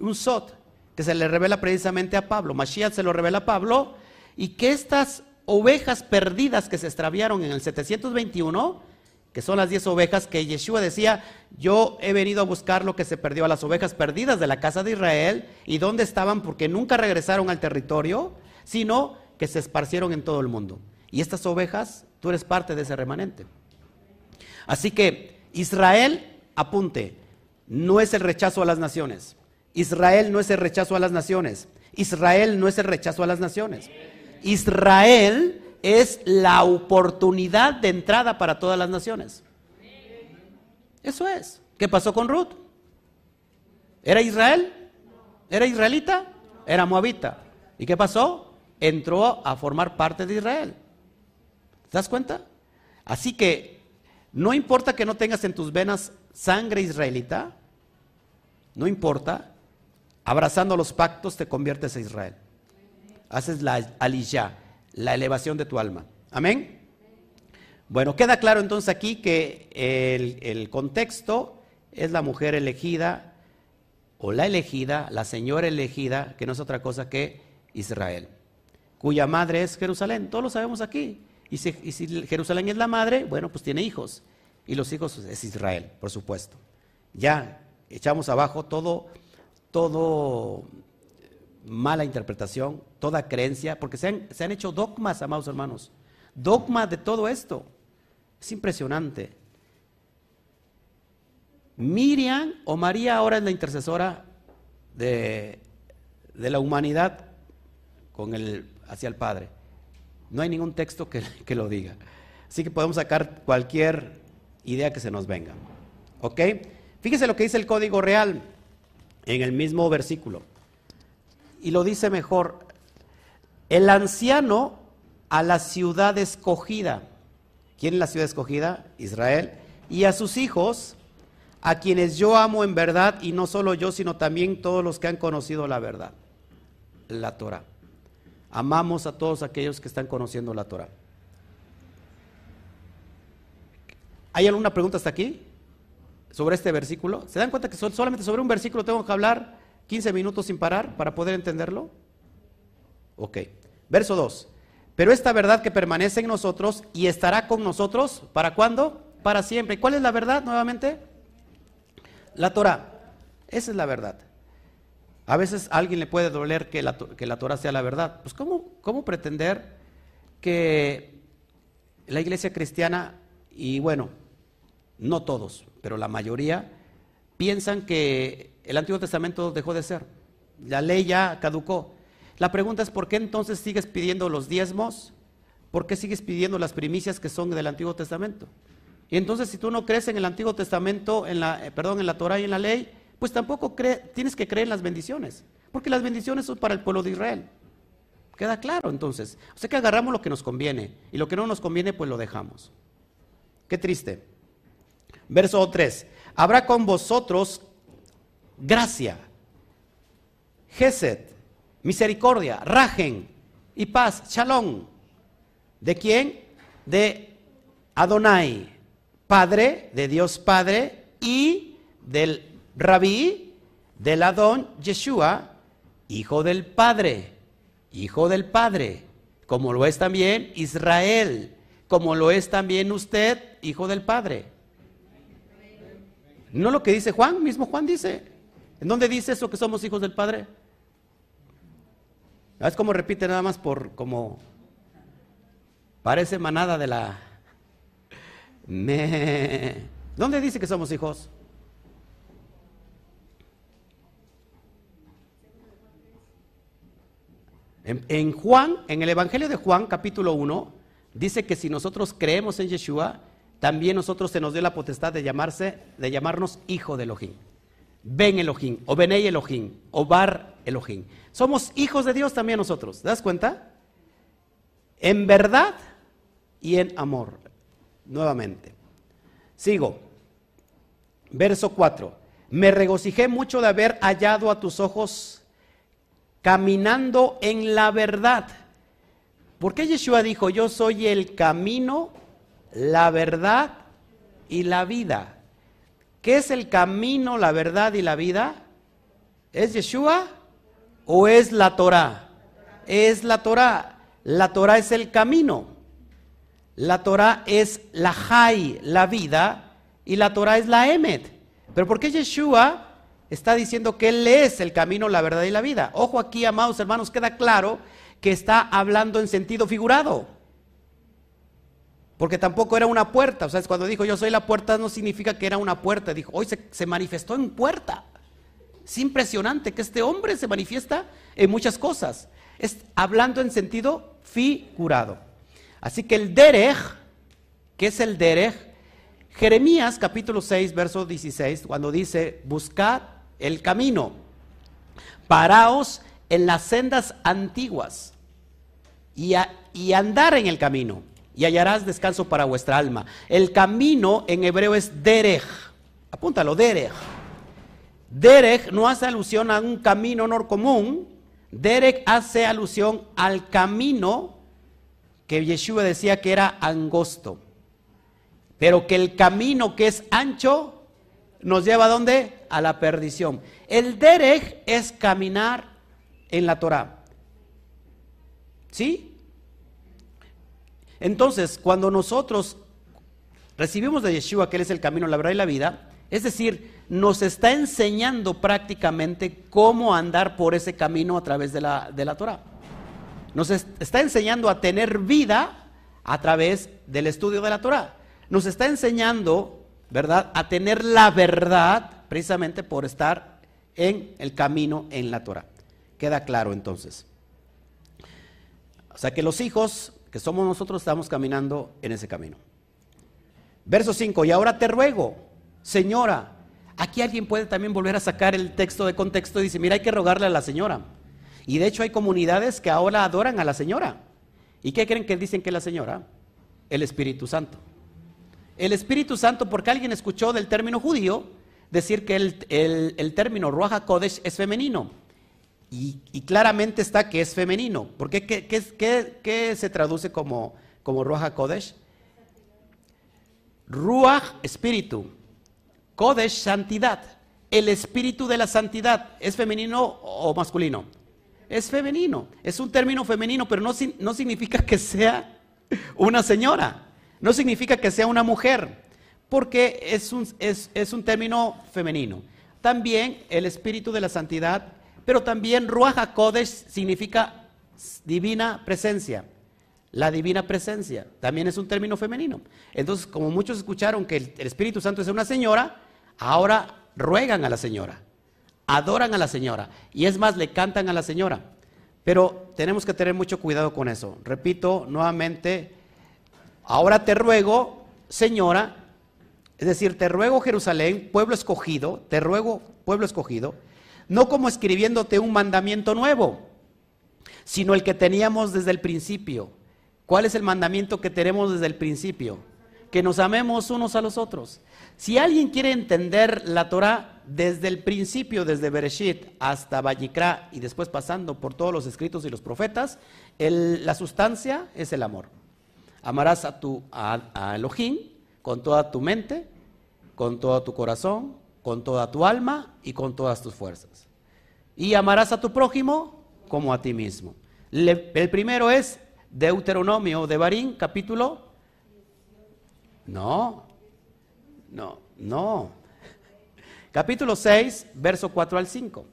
un sot, que se le revela precisamente a Pablo. Mashiach se lo revela a Pablo y que estas ovejas perdidas que se extraviaron en el 721, que son las 10 ovejas que Yeshua decía, yo he venido a buscar lo que se perdió a las ovejas perdidas de la casa de Israel y dónde estaban porque nunca regresaron al territorio, sino que se esparcieron en todo el mundo. Y estas ovejas, tú eres parte de ese remanente. Así que Israel, apunte, no es el rechazo a las naciones. Israel no es el rechazo a las naciones. Israel no es el rechazo a las naciones. Israel es la oportunidad de entrada para todas las naciones. Eso es. ¿Qué pasó con Ruth? ¿Era Israel? ¿Era israelita? Era moabita. ¿Y qué pasó? Entró a formar parte de Israel. ¿Te das cuenta? Así que no importa que no tengas en tus venas sangre israelita, no importa, abrazando los pactos te conviertes a Israel haces la aliyah, la elevación de tu alma. Amén. Bueno, queda claro entonces aquí que el, el, contexto es la mujer elegida o la elegida, la señora elegida, que no es otra cosa que Israel, cuya madre es Jerusalén. Todos lo sabemos aquí. Y si, y si Jerusalén es la madre, bueno, pues tiene hijos. Y los hijos es Israel, por supuesto. Ya echamos abajo todo, todo mala interpretación, toda creencia, porque se han, se han hecho dogmas, amados hermanos, dogmas de todo esto. Es impresionante. Miriam o María ahora es la intercesora de, de la humanidad con el, hacia el Padre. No hay ningún texto que, [laughs] que, lo diga. Así que podemos sacar cualquier idea que se nos venga. ¿Ok? Fíjese lo que dice el código real en el mismo versículo y lo dice mejor, el anciano a la ciudad escogida. ¿Quién es la ciudad escogida? Israel. Y a sus hijos, a quienes yo amo en verdad, y no solo yo, sino también todos los que han conocido la verdad, la Torah. Amamos a todos aquellos que están conociendo la Torah. ¿Hay alguna pregunta hasta aquí? Sobre este versículo. ¿Se dan cuenta que solamente sobre un versículo tengo que hablar 15 minutos sin parar para poder entenderlo? Ok. Verso 2. Pero esta verdad que permanece en nosotros y estará con nosotros, ¿para cuándo? Para siempre. ¿Cuál es la verdad nuevamente? La Torah. Esa es la verdad. A veces a alguien le puede doler que la, que la Torah sea la verdad. Pues ¿cómo, ¿cómo pretender que la iglesia cristiana, y bueno, no todos, pero la mayoría, piensan que el Antiguo Testamento dejó de ser. La ley ya caducó. La pregunta es, ¿por qué entonces sigues pidiendo los diezmos? ¿Por qué sigues pidiendo las primicias que son del Antiguo Testamento? Y entonces si tú no crees en el Antiguo Testamento, en la, eh, perdón, en la Torah y en la ley, pues tampoco tienes que creer en las bendiciones, porque las bendiciones son para el pueblo de Israel. Queda claro entonces. O sea que agarramos lo que nos conviene y lo que no nos conviene pues lo dejamos. Qué triste. Verso 3. Habrá con vosotros gracia, Gesed, misericordia, Rajen y paz, Shalom. ¿De quién? De Adonai, Padre, de Dios Padre, y del Rabí, del Adón Yeshua, Hijo del Padre, Hijo del Padre, como lo es también Israel, como lo es también usted, hijo del Padre. ¿No lo que dice Juan? Mismo Juan dice. ¿En dónde dice eso que somos hijos del Padre? ¿Sabes cómo repite nada más por como parece manada de la me ¿Dónde dice que somos hijos? En, Juan, en el Evangelio de Juan, capítulo 1, dice que si nosotros creemos en Yeshua, también nosotros se nos dio la potestad de llamarse, de llamarnos hijo de Elohim. Ben Elohim, o Benei Elohim, o Bar Elohim. Somos hijos de Dios también nosotros. ¿Te das cuenta? En verdad y en amor. Nuevamente. Sigo. Verso 4. Me regocijé mucho de haber hallado a tus ojos caminando en la verdad. ¿Por qué Yeshua dijo, yo soy el camino, la verdad y la vida? ¿Qué es el camino, la verdad y la vida? ¿Es Yeshua o es la Torah? Es la Torah. La Torah es el camino. La Torah es la Jai, la vida, y la Torah es la Emet. Pero ¿por qué Yeshua está diciendo que Él es el camino, la verdad y la vida? Ojo aquí, amados hermanos, queda claro que está hablando en sentido figurado. Porque tampoco era una puerta. O sea, cuando dijo yo soy la puerta, no significa que era una puerta. Dijo, hoy se, manifestó en puerta. Es impresionante que este hombre se manifiesta en muchas cosas. Es hablando en sentido figurado. Así que el derech, ¿qué es el derech? Jeremías capítulo 6, verso 16, cuando dice, buscad el camino, paraos en las sendas antiguas y, y andar en el camino y hallarás descanso para vuestra alma. El camino en hebreo es derech. Apúntalo, derech. Derech no hace alusión a un camino no común. Derech hace alusión al camino que Yeshua decía que era angosto, pero que el camino que es ancho nos lleva a dónde? A la perdición. El derech es caminar en la Torah. ¿Sí? Entonces, cuando nosotros recibimos de Yeshua que Él es el camino, la verdad y la vida, es decir, nos está enseñando prácticamente cómo andar por ese camino a través de la, de la Torah. Nos está enseñando a tener vida a través del estudio de la Torah. Nos está enseñando, ¿verdad?, a tener la verdad precisamente por estar en el camino en la Torah. Queda claro entonces. O sea que los hijos que somos nosotros estamos caminando en ese camino. Verso 5, y ahora te ruego, señora, aquí alguien puede también volver a sacar el texto de contexto y dice, mira, hay que rogarle a la señora. Y de hecho hay comunidades que ahora adoran a la señora. ¿Y qué creen que dicen que la señora? El Espíritu Santo. El Espíritu Santo, porque alguien escuchó del término judío decir que el, término Ruach Kodesh es femenino. Y, claramente está que es femenino. ¿Por qué? ¿Qué, se traduce como, como Ruach Kodesh? Ruach, espíritu. Kodesh, santidad. El espíritu de la santidad, ¿es femenino o masculino? es femenino. Es un término femenino, pero no, no significa que sea una señora. No significa que sea una mujer, porque es un, es, un término femenino. También el espíritu de la santidad, pero también Ruach HaKodesh significa divina presencia. La divina presencia también es un término femenino. Entonces, como muchos escucharon que el Espíritu Santo es una señora, ahora ruegan a la señora adoran a la señora y es más, le cantan a la señora. Pero tenemos que tener mucho cuidado con eso. Repito nuevamente, ahora te ruego, señora, es decir, te ruego Jerusalén, pueblo escogido, te ruego pueblo escogido, no como escribiéndote un mandamiento nuevo, sino el que teníamos desde el principio. ¿Cuál es el mandamiento que tenemos desde el principio? Que nos amemos unos a los otros. Si alguien quiere entender la Torah, desde el principio, desde Bereshit hasta Vallicra y después pasando por todos los escritos y los profetas, la sustancia es el amor. Amarás a, tu, a, Elohim con toda tu mente, con todo tu corazón, con toda tu alma y con todas tus fuerzas. Y amarás a tu prójimo como a ti mismo. el primero es Deuteronomio de Barín, capítulo No, no, no. Capítulo 6, verso 4 al 5.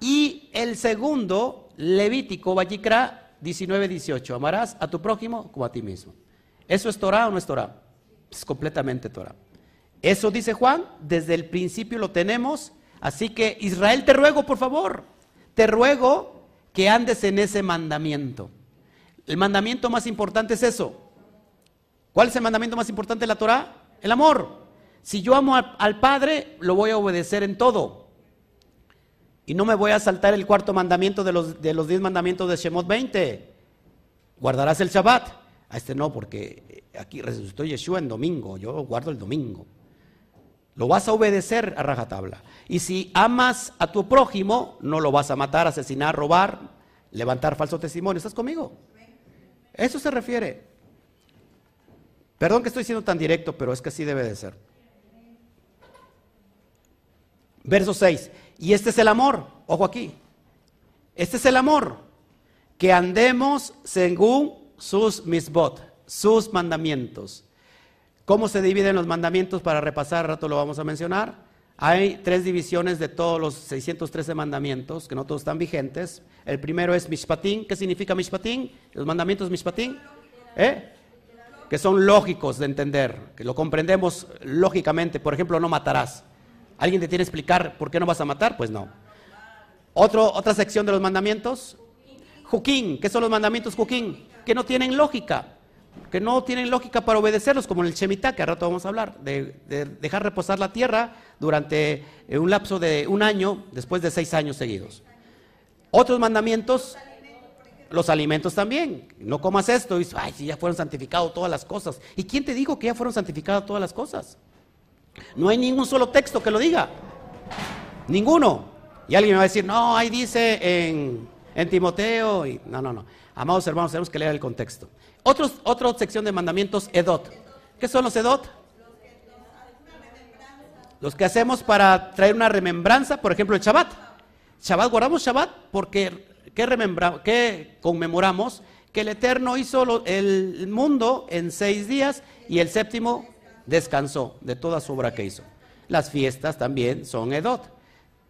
Y el segundo, Levítico, Vallicra 19, 18. Amarás a tu prójimo como a ti mismo. ¿Eso es Torah o no es Torah? Es completamente Torah. Eso dice Juan, desde el principio lo tenemos. Así que Israel, te ruego, por favor, te ruego que andes en ese mandamiento. El mandamiento más importante es eso. ¿Cuál es el mandamiento más importante de la Torah? El amor. Si yo amo al, Padre, lo voy a obedecer en todo. Y no me voy a saltar el cuarto mandamiento de los, de los diez mandamientos de Shemot 20. Guardarás el Shabbat. A este no, porque aquí resucitó Yeshua en domingo. Yo guardo el domingo. Lo vas a obedecer a rajatabla. Y si amas a tu prójimo, no lo vas a matar, asesinar, robar, levantar falso testimonio. ¿Estás conmigo? Eso se refiere. Perdón que estoy siendo tan directo, pero es que así debe de ser. Verso 6. Y este es el amor. Ojo aquí. Este es el amor. Que andemos según sus misbot, sus mandamientos. ¿Cómo se dividen los mandamientos? Para repasar, rato lo vamos a mencionar. Hay tres divisiones de todos los 613 mandamientos, que no todos están vigentes. El primero es Mishpatín. ¿Qué significa Mishpatín? Los mandamientos Mishpatín. ¿Eh? Que son lógicos de entender, que lo comprendemos lógicamente. Por ejemplo, no matarás. ¿Alguien te tiene que explicar por qué no vas a matar? Pues no. Otro, otra sección de los mandamientos. Juquín. ¿Qué son los mandamientos Juquín? Que no tienen lógica. Que no tienen lógica para obedecerlos, como en el Shemitah, que al rato vamos a hablar, de, dejar reposar la tierra durante eh, un lapso de un año, después de seis años seguidos. Otros mandamientos, los alimentos también. No comas esto y ay, si ya fueron santificados todas las cosas. ¿Y quién te dijo que ya fueron santificadas todas las cosas? No hay ningún solo texto que lo diga. Ninguno. Y alguien me va a decir, no, ahí dice en, Timoteo. Y, no, no, no. Amados hermanos, tenemos que leer el contexto. Otra sección de mandamientos, Edot. ¿Qué son los Edot? Los que hacemos para traer una remembranza, por ejemplo, el Shabbat. Shabbat, guardamos Shabbat porque ¿qué, qué conmemoramos? Que el Eterno hizo el mundo en seis días y el séptimo descansó de toda su obra que hizo. Las fiestas también son Edot.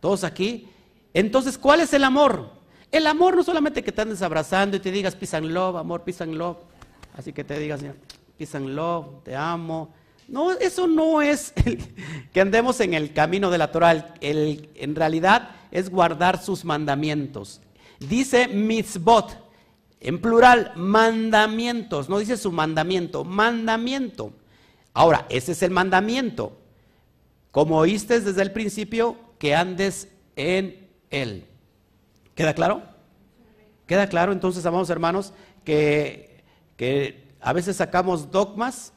Todos aquí. Entonces, ¿cuál es el amor? El amor no solamente que te andes abrazando y te digas and love, amor, and love. Así que te digas, peace and love, te amo. No, eso no es [laughs] que andemos en el camino de la Torah. El, en realidad es guardar sus mandamientos. Dice mitzvot, en plural, mandamientos. No dice su mandamiento, mandamiento. Ahora, ese es el mandamiento. Como oíste desde el principio, que andes en él. ¿Queda claro? ¿Queda claro entonces, amados hermanos, que, que a veces sacamos dogmas,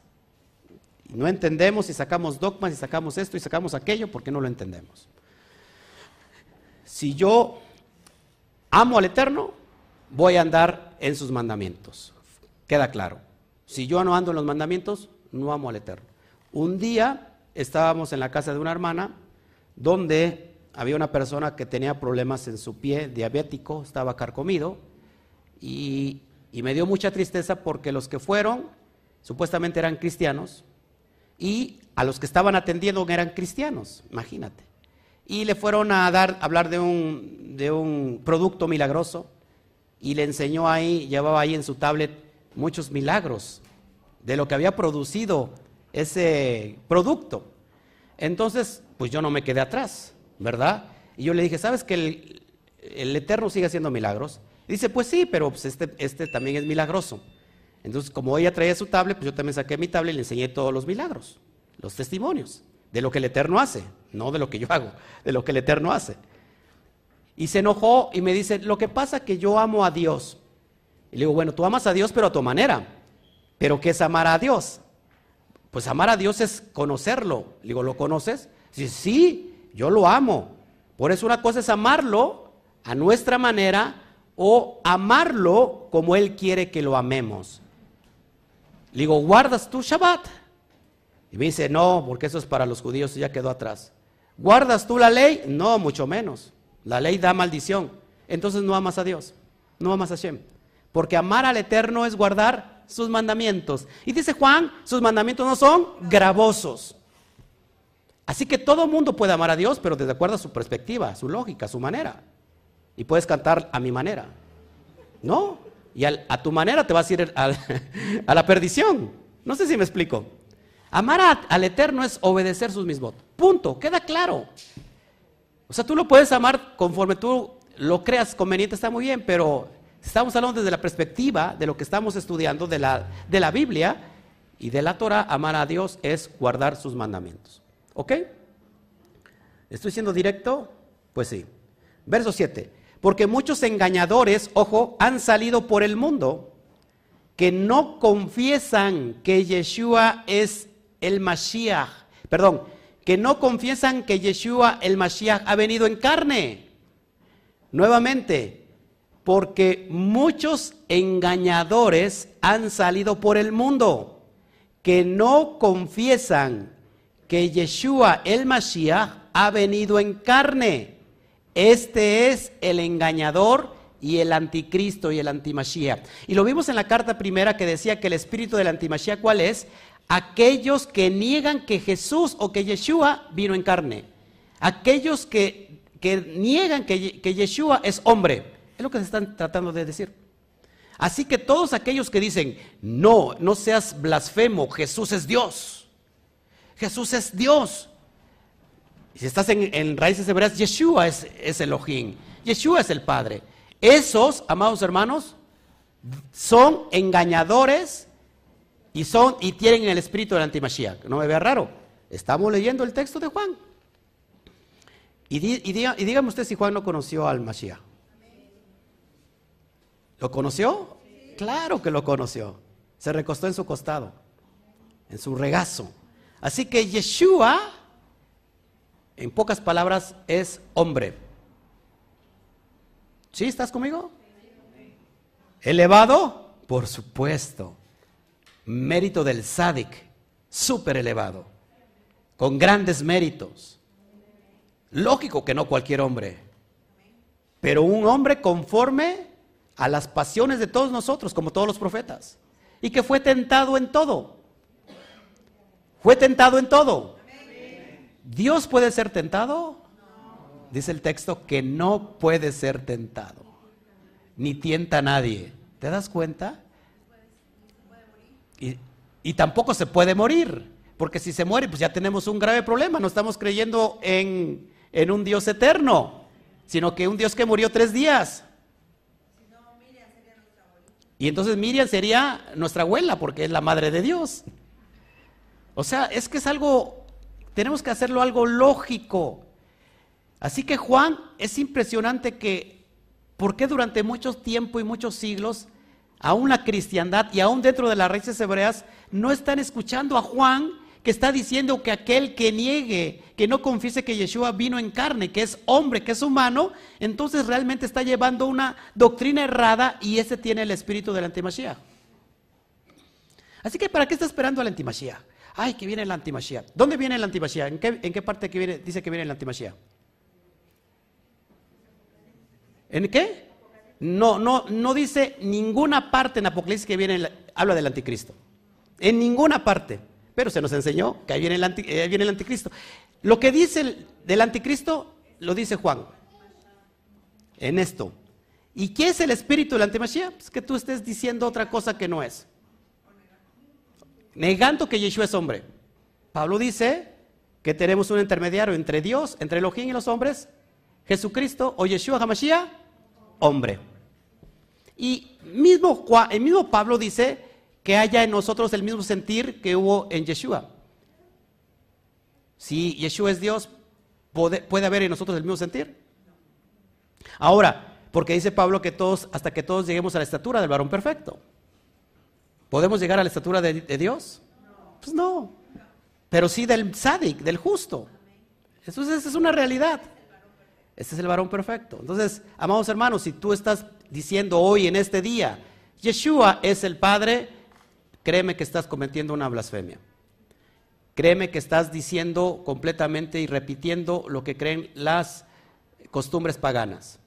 y no entendemos y sacamos dogmas y sacamos esto y sacamos aquello porque no lo entendemos? Si yo amo al Eterno, voy a andar en sus mandamientos. Queda claro. Si yo no ando en los mandamientos, no amo al Eterno. Un día estábamos en la casa de una hermana donde había una persona que tenía problemas en su pie, diabético, estaba carcomido, y, y me dio mucha tristeza porque los que fueron supuestamente eran cristianos y a los que estaban atendiendo eran cristianos, imagínate. Y le fueron a dar, hablar de un, de un producto milagroso y le enseñó ahí, llevaba ahí en su tablet muchos milagros de lo que había producido ese producto. Entonces, pues yo no me quedé atrás, ¿verdad? Y yo le dije, ¿sabes que el, Eterno sigue haciendo milagros? Dice, pues sí, pero pues este, este también es milagroso. Entonces, como ella traía su tablet, pues yo también saqué mi tablet y le enseñé todos los milagros, los testimonios de lo que el Eterno hace, no de lo que yo hago, de lo que el Eterno hace. Y se enojó y me dice, lo que pasa es que yo amo a Dios. Y le digo, bueno, tú amas a Dios, pero a tu manera. ¿Pero qué es amar a Dios? Pues amar a Dios es conocerlo. Le digo, ¿lo conoces? Sí, sí, yo lo amo. Por eso una cosa es amarlo a nuestra manera o amarlo como Él quiere que lo amemos. Le digo, ¿guardas tu Shabbat? Y me dice, no, porque eso es para los judíos ya quedó atrás. ¿Guardas tú la ley? No, mucho menos. La ley da maldición. Entonces no amas a Dios, no amas a Hashem. Porque amar al Eterno es guardar sus mandamientos. Y dice Juan, sus mandamientos no son gravosos. Así que todo mundo puede amar a Dios, pero desde acuerdo a su perspectiva, su lógica, su manera. Y puedes cantar a mi manera. No, y a tu manera te vas a ir [laughs] a, la perdición. No sé si me explico. Amar al Eterno es obedecer sus mismos. Punto, queda claro. O sea, tú lo puedes amar conforme tú lo creas conveniente, está muy bien, pero estamos hablando desde la perspectiva de lo que estamos estudiando de la, de la Biblia y de la Torah, amar a Dios es guardar sus mandamientos. ¿Ok? ¿Estoy siendo directo? Pues sí. Verso 7. Porque muchos engañadores, ojo, han salido por el mundo que no confiesan que Yeshua es el Mashiach. Perdón, que no confiesan que Yeshua el Mashiach ha venido en carne. Nuevamente, porque muchos engañadores han salido por el mundo que no confiesan que Yeshua el Mashiach ha venido en carne. Este es el engañador y el anticristo y el antimashiach. Y lo vimos en la carta primera que decía que el espíritu del antimashiach, ¿cuál es? Aquellos que niegan que Jesús o que Yeshua vino en carne. Aquellos que, que niegan que, que Yeshua es hombre. Es lo que se están tratando de decir. Así que todos aquellos que dicen, no, no seas blasfemo, Jesús es Dios Jesús es Dios. Y si estás en, raíces hebreas, Yeshua es, es Elohim. Yeshua es el Padre. Esos, amados hermanos, son engañadores y son y tienen el espíritu del antimashiach. No me vea raro. Estamos leyendo el texto de Juan. Y, y, dígame usted si Juan no conoció al Mashiach. ¿Lo conoció? Claro que lo conoció. Se recostó en su costado, en su regazo. Así que Yeshua, en pocas palabras, es hombre. ¿Sí estás conmigo? ¿Elevado? Por supuesto. Mérito del Sadik, súper elevado, con grandes méritos. Lógico que no cualquier hombre, pero un hombre conforme a las pasiones de todos nosotros, como todos los profetas, y que fue tentado en todo. Fue tentado en todo. ¿Dios puede ser tentado? Dice el texto que no puede ser tentado. Ni tienta a nadie. ¿Te das cuenta? Y, tampoco se puede morir. Porque si se muere, pues ya tenemos un grave problema. No estamos creyendo en, en un Dios eterno, sino que un Dios que murió tres días. Y entonces Miriam sería nuestra abuela, porque es la madre de Dios. O sea, es que es algo, tenemos que hacerlo algo lógico. Así que Juan, es impresionante que, ¿por qué durante mucho tiempo y muchos siglos, aún la cristiandad y aún dentro de las raíces hebreas, no están escuchando a Juan que está diciendo que aquel que niegue, que no confiese que Yeshua vino en carne, que es hombre, que es humano, entonces realmente está llevando una doctrina errada y ese tiene el espíritu del antimashiach. Así que ¿para qué está esperando al antimashiach? Ay, que viene el antimashiach. ¿Dónde viene el antimashiach? ¿En qué, ¿En qué parte viene, dice que viene el antimashiach? ¿En qué? No, no, no dice ninguna parte en Apocalipsis que viene, habla del anticristo. En ninguna parte. Pero se nos enseñó que ahí viene el, eh, viene el anticristo. Lo que dice del anticristo lo dice Juan. En esto. ¿Y qué es el espíritu del antimashiach? Pues que tú estés diciendo otra cosa que no es negando que Yeshua es hombre. Pablo dice que tenemos un intermediario entre Dios, entre Elohim y los hombres, Jesucristo o Yeshua HaMashiach, hombre. Y mismo, el mismo Pablo dice que haya en nosotros el mismo sentir que hubo en Yeshua. Si Yeshua es Dios, ¿puede, puede haber en nosotros el mismo sentir? Ahora, porque dice Pablo que todos, hasta que todos lleguemos a la estatura del varón perfecto. ¿Podemos llegar a la estatura de, Dios? Pues no. Pero sí del sádic, del justo. Entonces, esa es una realidad. Este es el varón perfecto. Entonces, amados hermanos, si tú estás diciendo hoy en este día, Yeshua es el Padre, créeme que estás cometiendo una blasfemia. Créeme que estás diciendo completamente y repitiendo lo que creen las costumbres paganas.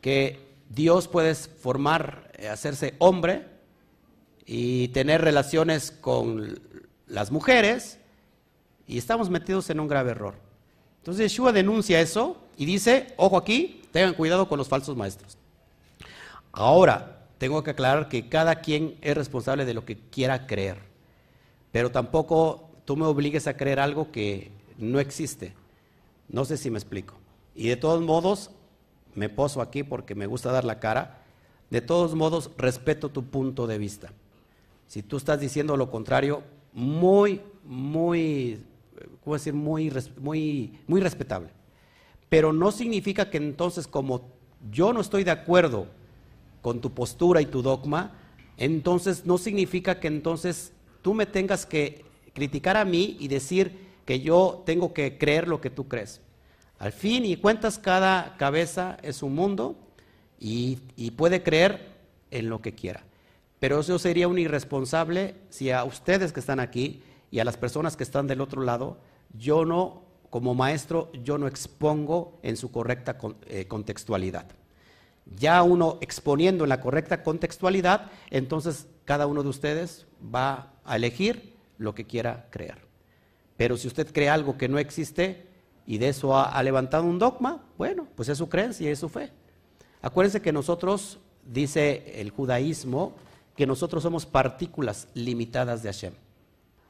Que Dios puede formar, eh, hacerse hombre y tener relaciones con las mujeres y estamos metidos en un grave error. Entonces Yeshua denuncia eso y dice, ojo aquí, tengan cuidado con los falsos maestros. Ahora, tengo que aclarar que cada quien es responsable de lo que quiera creer, pero tampoco tú me obligues a creer algo que no existe. No sé si me explico. Y de todos modos, me poso aquí porque me gusta dar la cara. De todos modos, respeto tu punto de vista. Si tú estás diciendo lo contrario, muy, muy, ¿cómo decir? Muy, muy, muy respetable. Pero no significa que entonces, como yo no estoy de acuerdo con tu postura y tu dogma, entonces no significa que entonces tú me tengas que criticar a mí y decir que yo tengo que creer lo que tú crees. Al fin y cuentas, cada cabeza es un mundo y, puede creer en lo que quiera. Pero eso sería un irresponsable si a ustedes que están aquí y a las personas que están del otro lado, yo no, como maestro, yo no expongo en su correcta eh, contextualidad. Ya uno exponiendo en la correcta contextualidad, entonces cada uno de ustedes va a elegir lo que quiera creer. Pero si usted cree algo que no existe y de eso ha, levantado un dogma, bueno, pues es su creencia y es su fe. Acuérdense que nosotros, dice el judaísmo, que nosotros somos partículas limitadas de Hashem.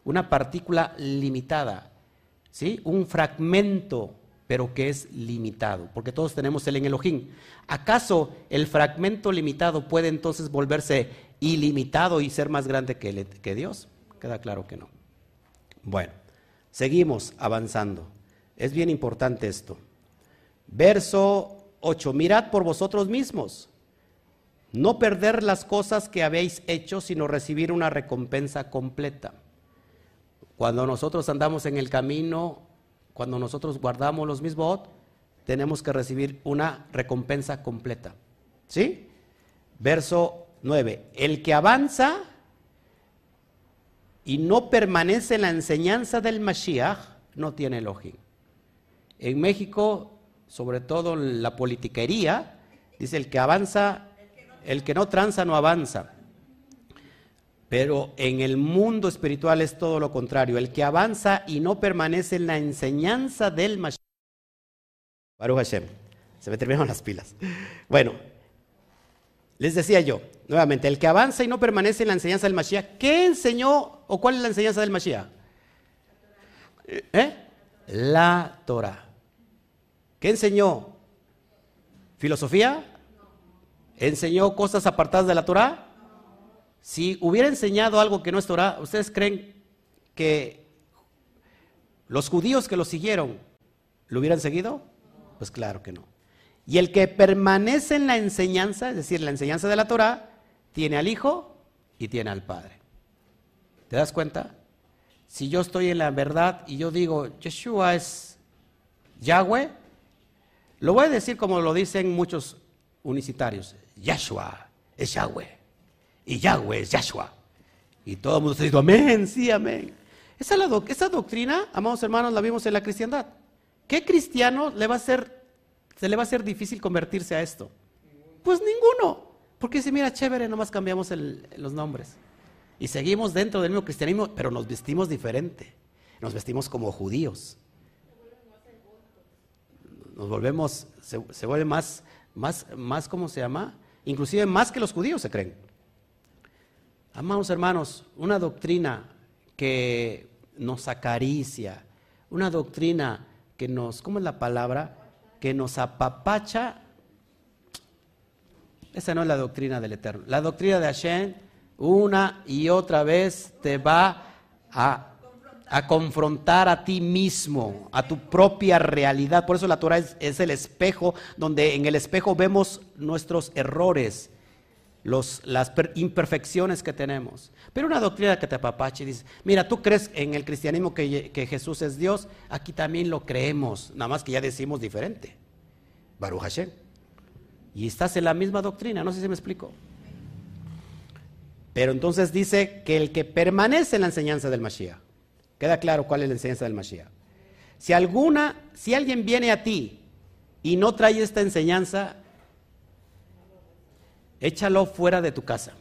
Una partícula limitada, ¿sí? Un fragmento, pero que es limitado, porque todos tenemos el en Elohim. ¿Acaso el fragmento limitado puede entonces volverse ilimitado y ser más grande que, que Dios? Queda claro que no. Bueno. Seguimos avanzando. Es bien importante esto. Verso 8. Mirad por vosotros mismos. No perder las cosas que habéis hecho, sino recibir una recompensa completa. Cuando nosotros andamos en el camino, cuando nosotros guardamos los mismos, tenemos que recibir una recompensa completa. ¿Sí? Verso 9. El que avanza y no permanece en la enseñanza del Mashiach, no tiene Elohim. En México, sobre todo la politiquería, dice el que avanza, el que no tranza no avanza. Pero en el mundo espiritual es todo lo contrario. El que avanza y no permanece en la enseñanza del Mashiach. Baruch Hashem. Se me terminaron las pilas. Bueno, les decía yo, nuevamente, el que avanza y no permanece en la enseñanza del Mashiach, ¿qué enseñó o cuál es la enseñanza del Mashiach? ¿Eh? La Torah. ¿Qué enseñó? ¿Filosofía? ¿Enseñó cosas apartadas de la Torah? Si hubiera enseñado algo que no es Torah, ¿ustedes creen que los judíos que lo siguieron lo hubieran seguido? Pues claro que no. Y el que permanece en la enseñanza, es decir, la enseñanza de la Torah, tiene al Hijo y tiene al Padre. ¿Te das cuenta? Si yo estoy en la verdad y yo digo, Yeshua es Yahweh, lo voy a decir como lo dicen muchos unicitarios. Yeshua es Yahweh. Y Yahweh es Yeshua. Y todo el mundo está diciendo, amén, sí, amén. Esa, esa doctrina, amados hermanos, la vimos en la cristiandad. ¿Qué cristiano le va a ser se le va a hacer difícil convertirse a esto? Pues ninguno. Porque si mira, chévere, nomás cambiamos los nombres. Y seguimos dentro del mismo cristianismo, pero nos vestimos diferente. Nos vestimos como judíos. Nos volvemos, se, vuelve más, más, más, ¿cómo se llama? Inclusive más que los judíos se creen. Amados hermanos, una doctrina que nos acaricia, una doctrina que nos, ¿cómo es la palabra? que nos apapacha, esa no es la doctrina del Eterno. La doctrina de Hashem una y otra vez te va a, confrontar a ti mismo, a tu propia realidad. Por eso la Torah es, el espejo, donde en el espejo vemos nuestros errores, los, las imperfecciones que tenemos. Pero una doctrina que te apapache dice, mira, tú crees en el cristianismo que, Jesús es Dios, aquí también lo creemos, nada más que ya decimos diferente. Baruch Hashem. Y estás en la misma doctrina, no sé si me explico. Pero entonces dice que el que permanece en la enseñanza del Mashiach, queda claro cuál es la enseñanza del Mashiach. Si alguna, si alguien viene a ti y no trae esta enseñanza, échalo fuera de tu casa.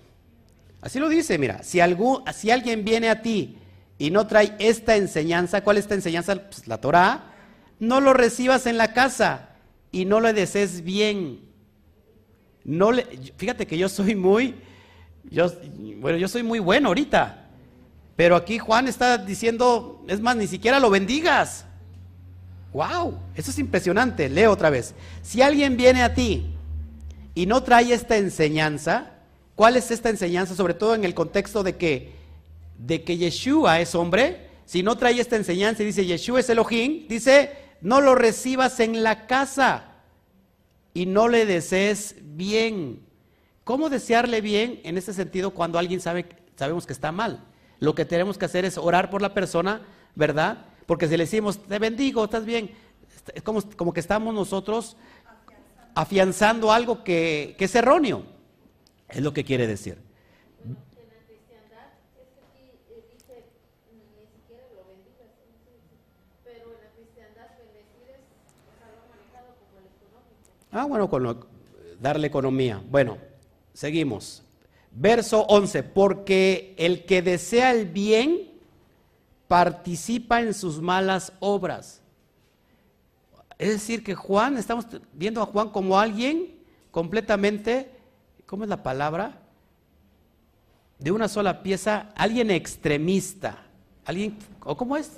Así lo dice, mira, si, algún, si alguien viene a ti y no trae esta enseñanza, ¿cuál es esta enseñanza? Pues la Torah, no lo recibas en la casa y no le desees bien. No le, fíjate que yo soy muy, yo, bueno, yo soy muy bueno ahorita, pero aquí Juan está diciendo, es más, ni siquiera lo bendigas. ¡Wow! Eso es impresionante. Leo otra vez. Si alguien viene a ti y no trae esta enseñanza, ¿cuál es esta enseñanza? Sobre todo en el contexto de que, de que Yeshua es hombre. Si no trae esta enseñanza y dice Yeshua es Elohim, dice, no lo recibas en la casa y no le desees bien. ¿Cómo desearle bien en ese sentido cuando alguien sabe, sabemos que está mal? Lo que tenemos que hacer es orar por la persona, ¿verdad? Porque si le decimos, te bendigo, estás bien, es como, como que estamos nosotros afianzando algo que, que, es erróneo. Es lo que quiere decir. Ah, bueno, con darle economía. Bueno, seguimos. Verso 11, porque el que desea el bien participa en sus malas obras. Es decir, que Juan, estamos viendo a Juan como alguien completamente, ¿cómo es la palabra? De una sola pieza, alguien extremista, alguien, ¿o cómo es?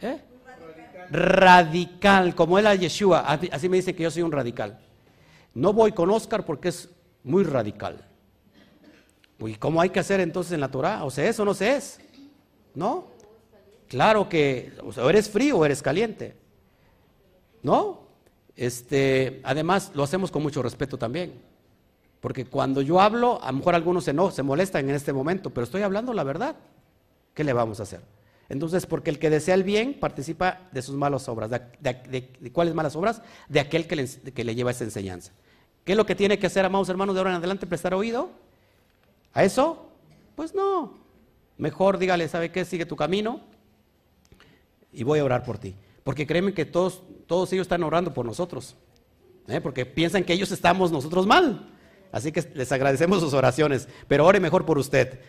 ¿Eh? Radical. como él a Yeshua, así me dice que yo soy un radical. No voy con Oscar porque es muy radical. ¿Y cómo hay que hacer entonces en la Torah? O sea, eso no se es, ¿no? Claro que o eres frío o eres caliente. ¿No? Este, además lo hacemos con mucho respeto también. Porque cuando yo hablo, a lo mejor algunos se, no, se molestan en este momento, pero estoy hablando la verdad. ¿Qué le vamos a hacer? Entonces, porque el que desea el bien participa de sus malas obras. ¿De, cuáles malas obras? De aquel que le, que le, lleva esa enseñanza. ¿Qué es lo que tiene que hacer, amados hermanos, de ahora en adelante? ¿Prestar oído? ¿A eso? Pues no. Mejor dígale, ¿sabe qué? Sigue tu camino y voy a orar por ti. Porque créeme que todos, todos ellos están orando por nosotros. ¿eh? Porque piensan que ellos estamos nosotros mal. Así que les agradecemos sus oraciones. Pero ore mejor por usted.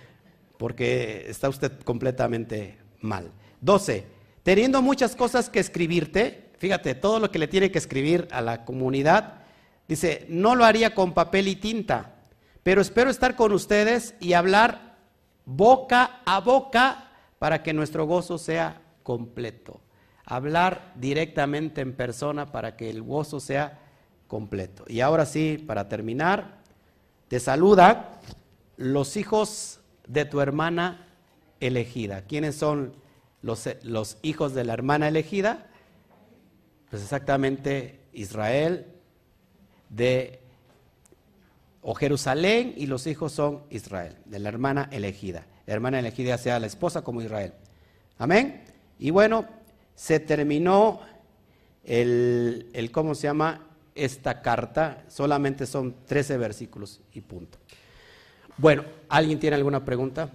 Porque está usted completamente mal. 12. Teniendo muchas cosas que escribirte, fíjate, todo lo que le tiene que escribir a la comunidad, dice, no lo haría con papel y tinta, pero espero estar con ustedes y hablar boca a boca para que nuestro gozo sea completo. Hablar directamente en persona para que el gozo sea completo. Y ahora sí, para terminar, te saluda los hijos de tu hermana elegida. ¿Quiénes son los, hijos de la hermana elegida? Pues exactamente Israel de o Jerusalén y los hijos son Israel, de la hermana elegida. Hermana elegida sea la esposa como Israel. Amén. Y bueno, se terminó el, el, ¿cómo se llama? Esta carta, solamente son 13 versículos y punto. Bueno, ¿alguien tiene alguna pregunta?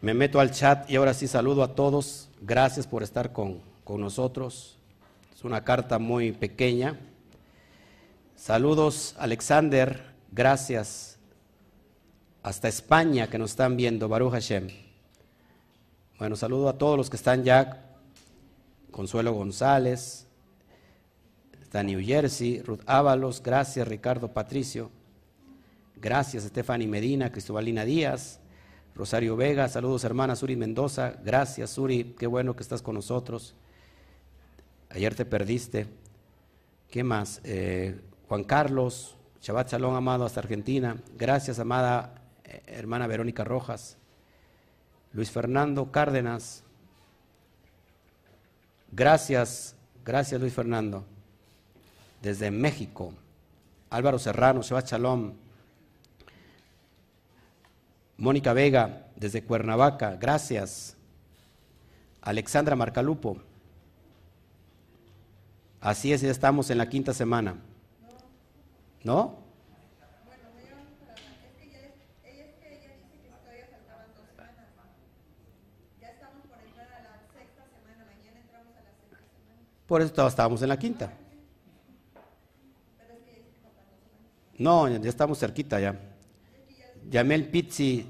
Me meto al chat y ahora sí saludo a todos. Gracias por estar con, con nosotros. Es una carta muy pequeña. Saludos, Alexander. Gracias. Hasta España que nos están viendo. Baruch Hashem. Bueno, saludo a todos los que están ya. Consuelo González, está New Jersey, Ruth Ábalos, gracias Ricardo Patricio, gracias Stephanie Medina, Cristobalina Díaz, Rosario Vega, saludos hermana Suri Mendoza, gracias Suri, qué bueno que estás con nosotros. Ayer te perdiste. ¿Qué más? Eh, Juan Carlos, Shabbat Shalom, amado, hasta Argentina. Gracias, amada eh, hermana Verónica Rojas. Luis Fernando Cárdenas. Gracias, gracias Luis Fernando. Desde México. Álvaro Serrano, Shabbat Shalom. Mónica Vega, desde Cuernavaca, gracias. Alexandra Marcalupo. Así es, ya estamos en la quinta semana. ¿No? Por eso estábamos en la quinta. No, ya estamos cerquita ya. Yamel Pizzi,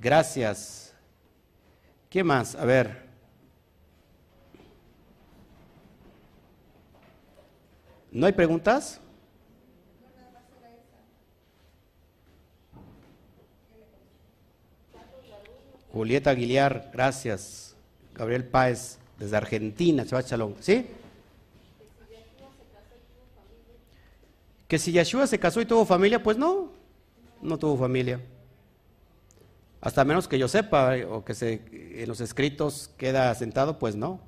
gracias. ¿Qué más? A ver. ¿No hay preguntas? Julieta Aguilar, gracias. Gabriel Páez, desde Argentina, Chalón. ¿Sí? Que si Yeshua se casó y tuvo familia, pues no, no tuvo familia. Hasta menos que yo sepa, o que se, en los escritos queda sentado, pues no.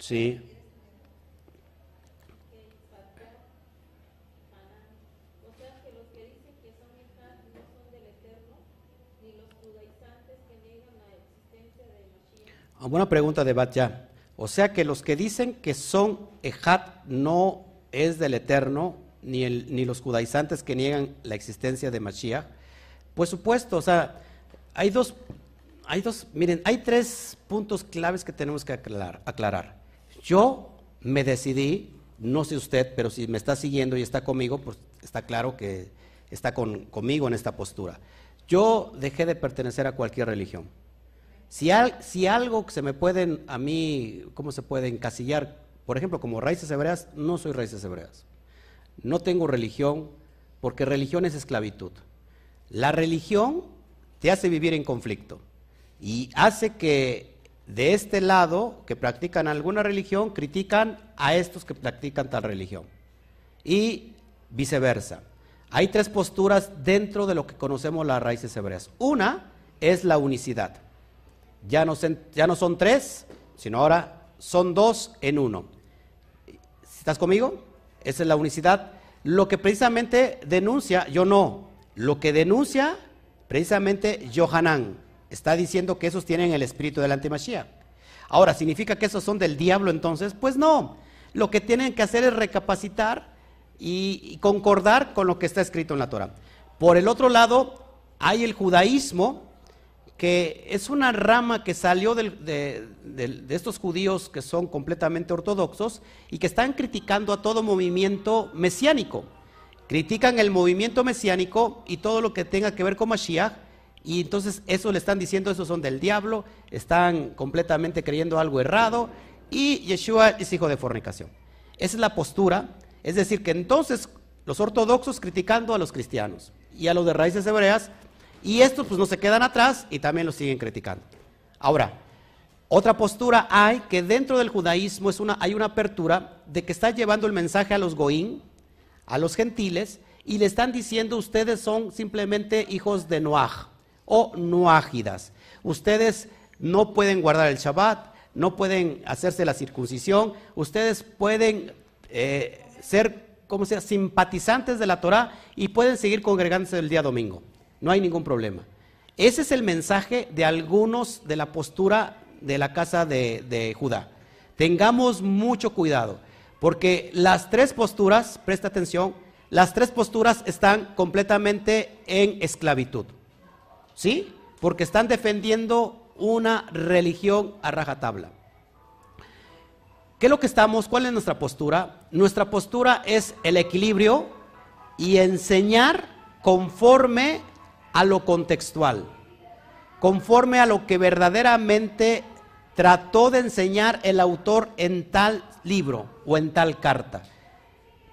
Sí. Ah, buena pregunta de Batya. O sea que los que dicen que son Ejat no es del Eterno, ni, ni los judaizantes que niegan la existencia de Mashiach, pues supuesto, o sea, hay dos, hay dos, miren, hay tres puntos claves que tenemos que aclarar. aclarar. Yo me decidí, no sé usted, pero si me está siguiendo y está conmigo, pues está claro que está con, conmigo en esta postura. Yo dejé de pertenecer a cualquier religión. Si, algo se me pueden, a mí, ¿cómo se puede encasillar? Por ejemplo, como raíces hebreas, no soy raíces hebreas. No tengo religión, porque religión es esclavitud. La religión te hace vivir en conflicto y hace que de este lado, que practican alguna religión, critican a estos que practican tal religión. Y viceversa. Hay tres posturas dentro de lo que conocemos las raíces hebreas. Una es la unicidad. Ya no, ya no son tres, sino ahora son dos en uno. ¿Estás conmigo? Esa es la unicidad. Lo que precisamente denuncia, yo no, lo que denuncia precisamente Johanán, está diciendo que esos tienen el espíritu del antimachía. Ahora, ¿significa que esos son del diablo entonces? Pues no. Lo que tienen que hacer es recapacitar y, y concordar con lo que está escrito en la Torah. Por el otro lado, hay el judaísmo, que es una rama que salió de, estos judíos que son completamente ortodoxos y que están criticando a todo movimiento mesiánico. Critican el movimiento mesiánico y todo lo que tenga que ver con Mashiach, y entonces eso le están diciendo, esos son del diablo, están completamente creyendo algo errado, y Yeshua es hijo de fornicación. Esa es la postura, es decir, que entonces los ortodoxos criticando a los cristianos y a los de raíces hebreas y estos pues no se quedan atrás y también los siguen criticando. Ahora, otra postura hay que dentro del judaísmo es una, hay una apertura de que está llevando el mensaje a los goín, a los gentiles, y le están diciendo ustedes son simplemente hijos de Noaj o Noágidas. Ustedes no pueden guardar el Shabbat, no pueden hacerse la circuncisión, ustedes pueden eh, ser, como sea, simpatizantes de la Torah y pueden seguir congregándose el día domingo no hay ningún problema. Ese es el mensaje de algunos de la postura de la casa de, Judá. Tengamos mucho cuidado, porque las tres posturas, presta atención, las tres posturas están completamente en esclavitud. ¿Sí? Porque están defendiendo una religión a rajatabla. ¿Qué es lo que estamos? ¿Cuál es nuestra postura? Nuestra postura es el equilibrio y enseñar conforme a lo contextual, conforme a lo que verdaderamente trató de enseñar el autor en tal libro o en tal carta.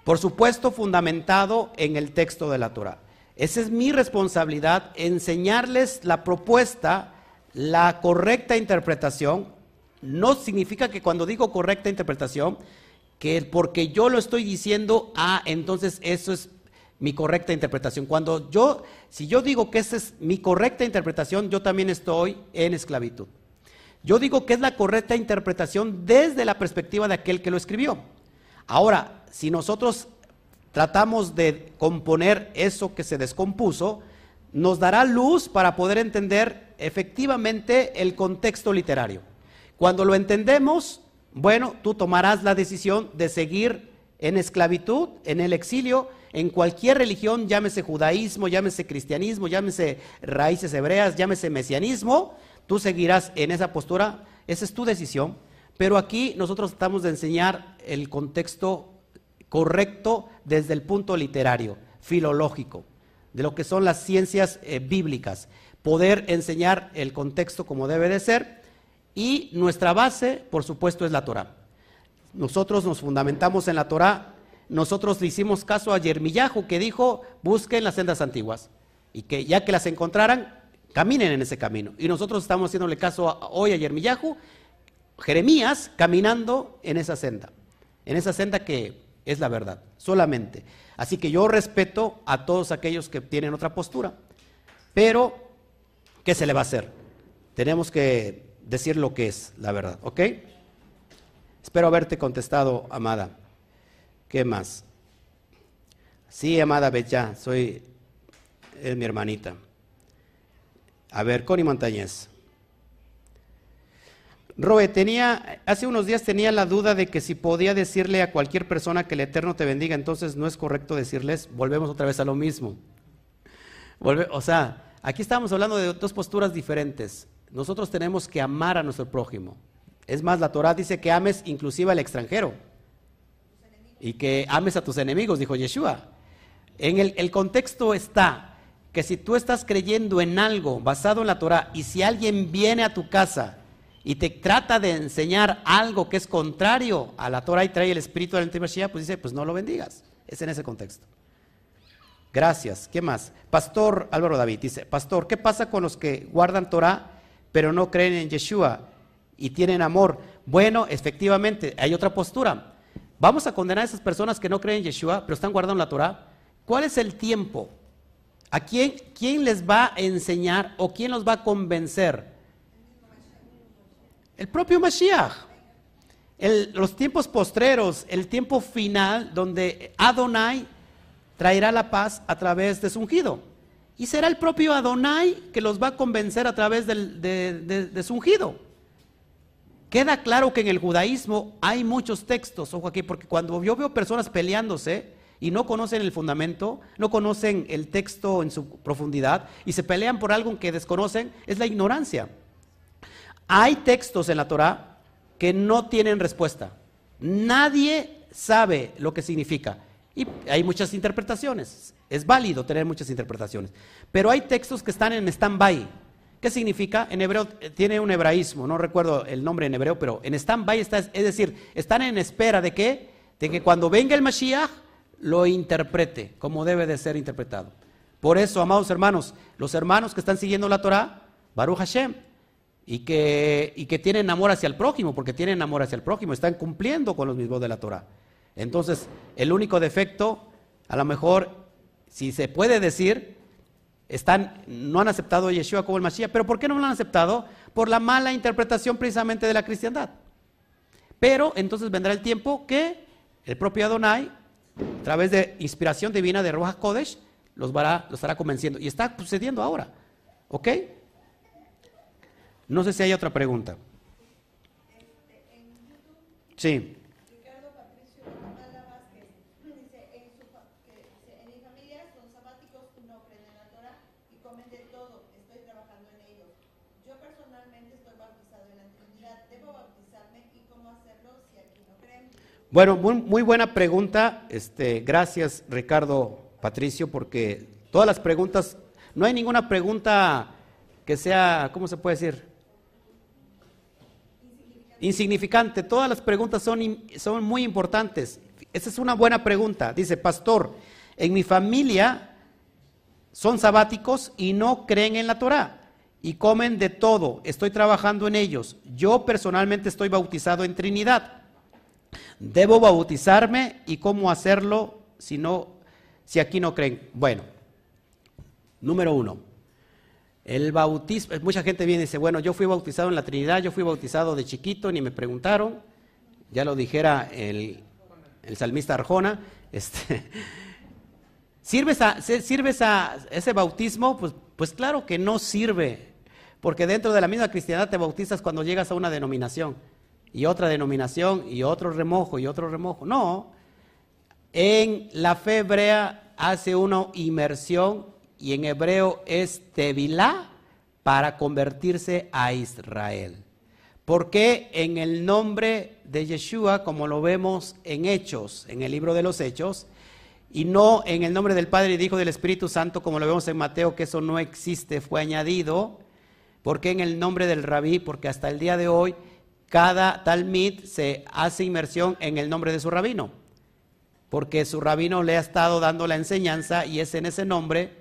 Por supuesto, fundamentado en el texto de la Torah. Esa es mi responsabilidad, enseñarles la propuesta, la correcta interpretación. No significa que cuando digo correcta interpretación, que porque yo lo estoy diciendo, ah, entonces eso es mi correcta interpretación. Cuando yo, si yo digo que esa es mi correcta interpretación, yo también estoy en esclavitud. Yo digo que es la correcta interpretación desde la perspectiva de aquel que lo escribió. Ahora, si nosotros tratamos de componer eso que se descompuso, nos dará luz para poder entender efectivamente el contexto literario. Cuando lo entendemos, bueno, tú tomarás la decisión de seguir en esclavitud, en el exilio, en cualquier religión, llámese judaísmo, llámese cristianismo, llámese raíces hebreas, llámese mesianismo, tú seguirás en esa postura, esa es tu decisión, pero aquí nosotros tratamos de enseñar el contexto correcto desde el punto literario, filológico, de lo que son las ciencias eh, bíblicas, poder enseñar el contexto como debe de ser y nuestra base, por supuesto, es la Torah. Nosotros nos fundamentamos en la Torah, nosotros le hicimos caso a Yermillahu que dijo, busquen las sendas antiguas y que ya que las encontraran, caminen en ese camino. Y nosotros estamos haciéndole caso hoy a Yermillahu, Jeremías caminando en esa senda, en esa senda que es la verdad, solamente. Así que yo respeto a todos aquellos que tienen otra postura, pero ¿qué se le va a hacer? Tenemos que decir lo que es la verdad, ¿ok? Espero haberte contestado, amada. ¿Qué más? Sí, amada Bella, soy es mi hermanita. A ver, Connie Montañez. Roe, tenía, hace unos días tenía la duda de que si podía decirle a cualquier persona que el Eterno te bendiga, entonces no es correcto decirles, volvemos otra vez a lo mismo. o sea, aquí estamos hablando de dos posturas diferentes. Nosotros tenemos que amar a nuestro prójimo. Es más, la Torah dice que ames inclusive al extranjero. Y que ames a tus enemigos, dijo Yeshua. En el, el contexto está que si tú estás creyendo en algo basado en la Torah y si alguien viene a tu casa y te trata de enseñar algo que es contrario a la Torah y trae el espíritu del Mashiach, pues dice, pues no lo bendigas. Es en ese contexto. Gracias. ¿Qué más? Pastor Álvaro David dice, Pastor, ¿qué pasa con los que guardan Torah pero no creen en Yeshua y tienen amor? Bueno, efectivamente, hay otra postura. Vamos a condenar a esas personas que no creen en Yeshua, pero están guardando la Torah. ¿Cuál es el tiempo? ¿A quién, quién les va a enseñar o quién los va a convencer? El propio Mashiach. los tiempos postreros, el tiempo final donde Adonai traerá la paz a través de su ungido. Y será el propio Adonai que los va a convencer a través de, de, su ungido. Queda claro que en el judaísmo hay muchos textos, ojo aquí, porque cuando yo veo personas peleándose y no conocen el fundamento, no conocen el texto en su profundidad y se pelean por algo que desconocen, es la ignorancia. Hay textos en la Torah que no tienen respuesta. Nadie sabe lo que significa. Y hay muchas interpretaciones. Es válido tener muchas interpretaciones. Pero hay textos que están en stand-by. ¿Qué significa? En hebreo eh, tiene un hebraísmo, no recuerdo el nombre en hebreo, pero en stand-by está, es decir, están en espera de qué? De que cuando venga el Mashiach lo interprete como debe de ser interpretado. Por eso, amados hermanos, los hermanos que están siguiendo la Torah, Baruch Hashem, y que, y que tienen amor hacia el prójimo, porque tienen amor hacia el prójimo, están cumpliendo con los mismos de la Torah. Entonces, el único defecto, a lo mejor, si se puede decir, están, no han aceptado a Yeshua como el Mashiach, pero ¿por qué no lo han aceptado? Por la mala interpretación precisamente de la cristiandad. Pero entonces vendrá el tiempo que el propio Adonai, a través de inspiración divina de Rojas Kodesh, los, los estará convenciendo. Y está sucediendo ahora. ¿Ok? No sé si hay otra pregunta. Sí. Ricardo Patricio Mala Vázquez dice en, su, que, en mi familia son sabáticos, no creen en la Torah y comen de todo. Estoy trabajando en ello. Yo personalmente estoy bautizado en la Trinidad. ¿Debo bautizarme y cómo hacerlo si aquí no creen? Bueno, muy, muy buena pregunta. Este, gracias, Ricardo Patricio, porque todas las preguntas, no hay ninguna pregunta que sea, ¿cómo se puede decir? insignificante. Todas las preguntas son, son muy importantes. Esa es una buena pregunta. Dice, pastor, en mi familia son sabáticos y no creen en la Torah y comen de todo. Estoy trabajando en ellos. Yo personalmente estoy bautizado en Trinidad. ¿Debo bautizarme y cómo hacerlo si no si aquí no creen? Bueno, número uno, el bautismo, mucha gente viene y dice, bueno, yo fui bautizado en la Trinidad, yo fui bautizado de chiquito, ni me preguntaron, ya lo dijera el, salmista Arjona, [laughs] este, ¿sirve, sirve ese bautismo? Pues, pues claro que no sirve, porque dentro de la misma cristiandad te bautizas cuando llegas a una denominación, y otra denominación, y otro remojo, y otro remojo. No, en la fe hebrea hace una inmersión y en hebreo es Tevilá para convertirse a Israel. Porque en el nombre de Yeshua, como lo vemos en Hechos, en el libro de los Hechos, y no en el nombre del Padre y del Hijo del Espíritu Santo, como lo vemos en Mateo, que eso no existe, fue añadido. ¿Por qué en el nombre del rabí? Porque hasta el día de hoy cada talmid se hace inmersión en el nombre de su rabino, porque su rabino le ha estado dando la enseñanza y es en ese nombre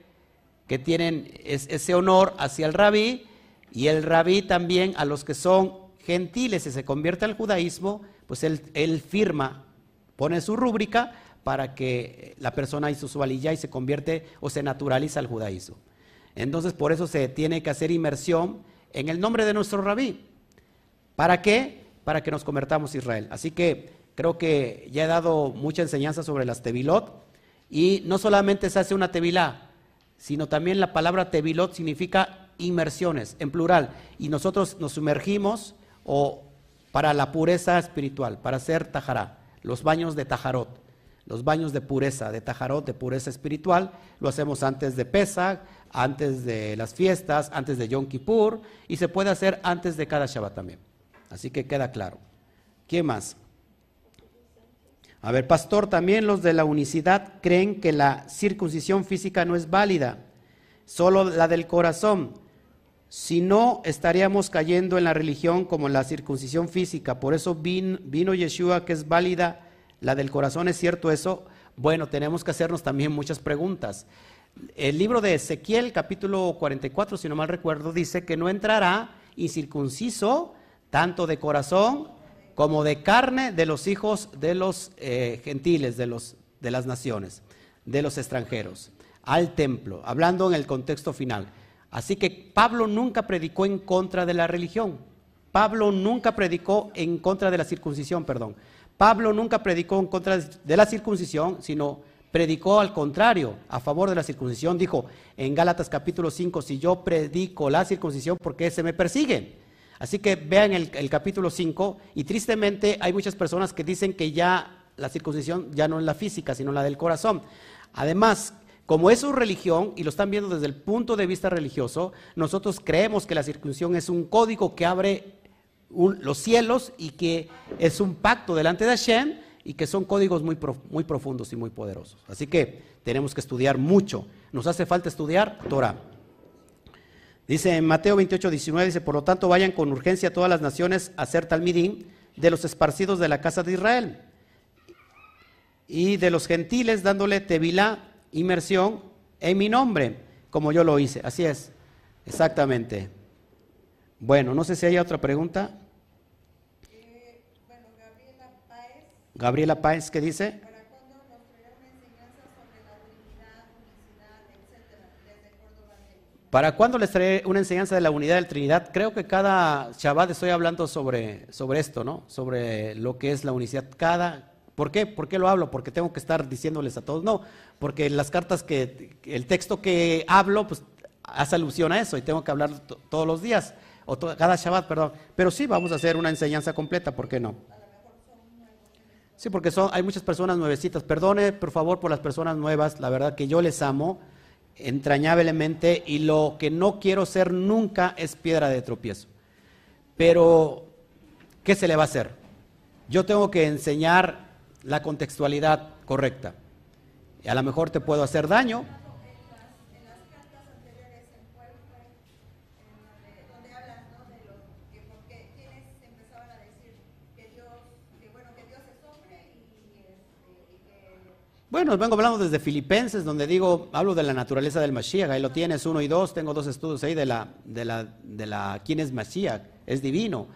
que tienen ese honor hacia el rabí y el rabí también a los que son gentiles y se convierte al judaísmo, pues él, firma, pone su rúbrica para que la persona hizo su aliyah y se convierte o se naturaliza al judaísmo. Entonces por eso se tiene que hacer inmersión en el nombre de nuestro rabí. ¿Para qué? Para que nos convertamos Israel. Así que creo que ya he dado mucha enseñanza sobre las tevilot y no solamente se hace una tevilá, sino también la palabra tevilot significa inmersiones en plural y nosotros nos sumergimos o para la pureza espiritual, para hacer tajará, los baños de tajarot, los baños de pureza, de tajarot, de pureza espiritual, lo hacemos antes de Pesach, antes de las fiestas, antes de Yom Kippur y se puede hacer antes de cada Shabbat también. Así que queda claro. ¿Quién más? A ver, pastor, también los de la unicidad creen que la circuncisión física no es válida, solo la del corazón. Si no, estaríamos cayendo en la religión como la circuncisión física. Por eso vino, Yeshua, que es válida la del corazón. ¿Es cierto eso? Bueno, tenemos que hacernos también muchas preguntas. El libro de Ezequiel, capítulo 44, si no mal recuerdo, dice que no entrará incircunciso tanto de corazón como de carne de los hijos de los eh, gentiles, de, los, de las naciones, de los extranjeros, al templo, hablando en el contexto final. Así que Pablo nunca predicó en contra de la religión. Pablo nunca predicó en contra de la circuncisión, perdón. Pablo nunca predicó en contra de la circuncisión, sino predicó al contrario, a favor de la circuncisión. Dijo en Gálatas capítulo 5, si yo predico la circuncisión, ¿por qué se me persigue? Así que vean el, capítulo 5 y tristemente hay muchas personas que dicen que ya la circuncisión ya no es la física, sino la del corazón. Además, como es su religión y lo están viendo desde el punto de vista religioso, nosotros creemos que la circuncisión es un código que abre los cielos y que es un pacto delante de Hashem y que son códigos muy, muy profundos y muy poderosos. Así que tenemos que estudiar mucho. Nos hace falta estudiar Torah. Dice en Mateo 28, 19, dice, por lo tanto vayan con urgencia a todas las naciones a hacer talmidín de los esparcidos de la casa de Israel y de los gentiles dándole tevilá, inmersión en mi nombre, como yo lo hice. Así es, exactamente. Bueno, no sé si hay otra pregunta. Eh, bueno, Gabriela Páez. Gabriela Páez, ¿qué dice? ¿Para cuándo les traeré una enseñanza de la unidad de la Trinidad? Creo que cada Shabbat estoy hablando sobre, sobre esto, ¿no? Sobre lo que es la unidad. Cada, ¿Por qué? ¿Por qué lo hablo? Porque tengo que estar diciéndoles a todos. No, porque las cartas que, el texto que hablo, pues hace alusión a eso y tengo que hablar todos los días, o cada Shabbat, perdón. Pero sí, vamos a hacer una enseñanza completa, ¿por qué no? Sí, porque son, hay muchas personas nuevecitas. Perdone, por favor, por las personas nuevas. La verdad que yo les amo entrañablemente y lo que no quiero ser nunca es piedra de tropiezo. Pero, ¿qué se le va a hacer? Yo tengo que enseñar la contextualidad correcta. Y a lo mejor te puedo hacer daño, Bueno, vengo hablando desde Filipenses, donde digo, hablo de la naturaleza del Mashiach, ahí lo tienes, uno y dos, tengo dos estudios ahí de la, de la, de la quién es Mashiach, es divino.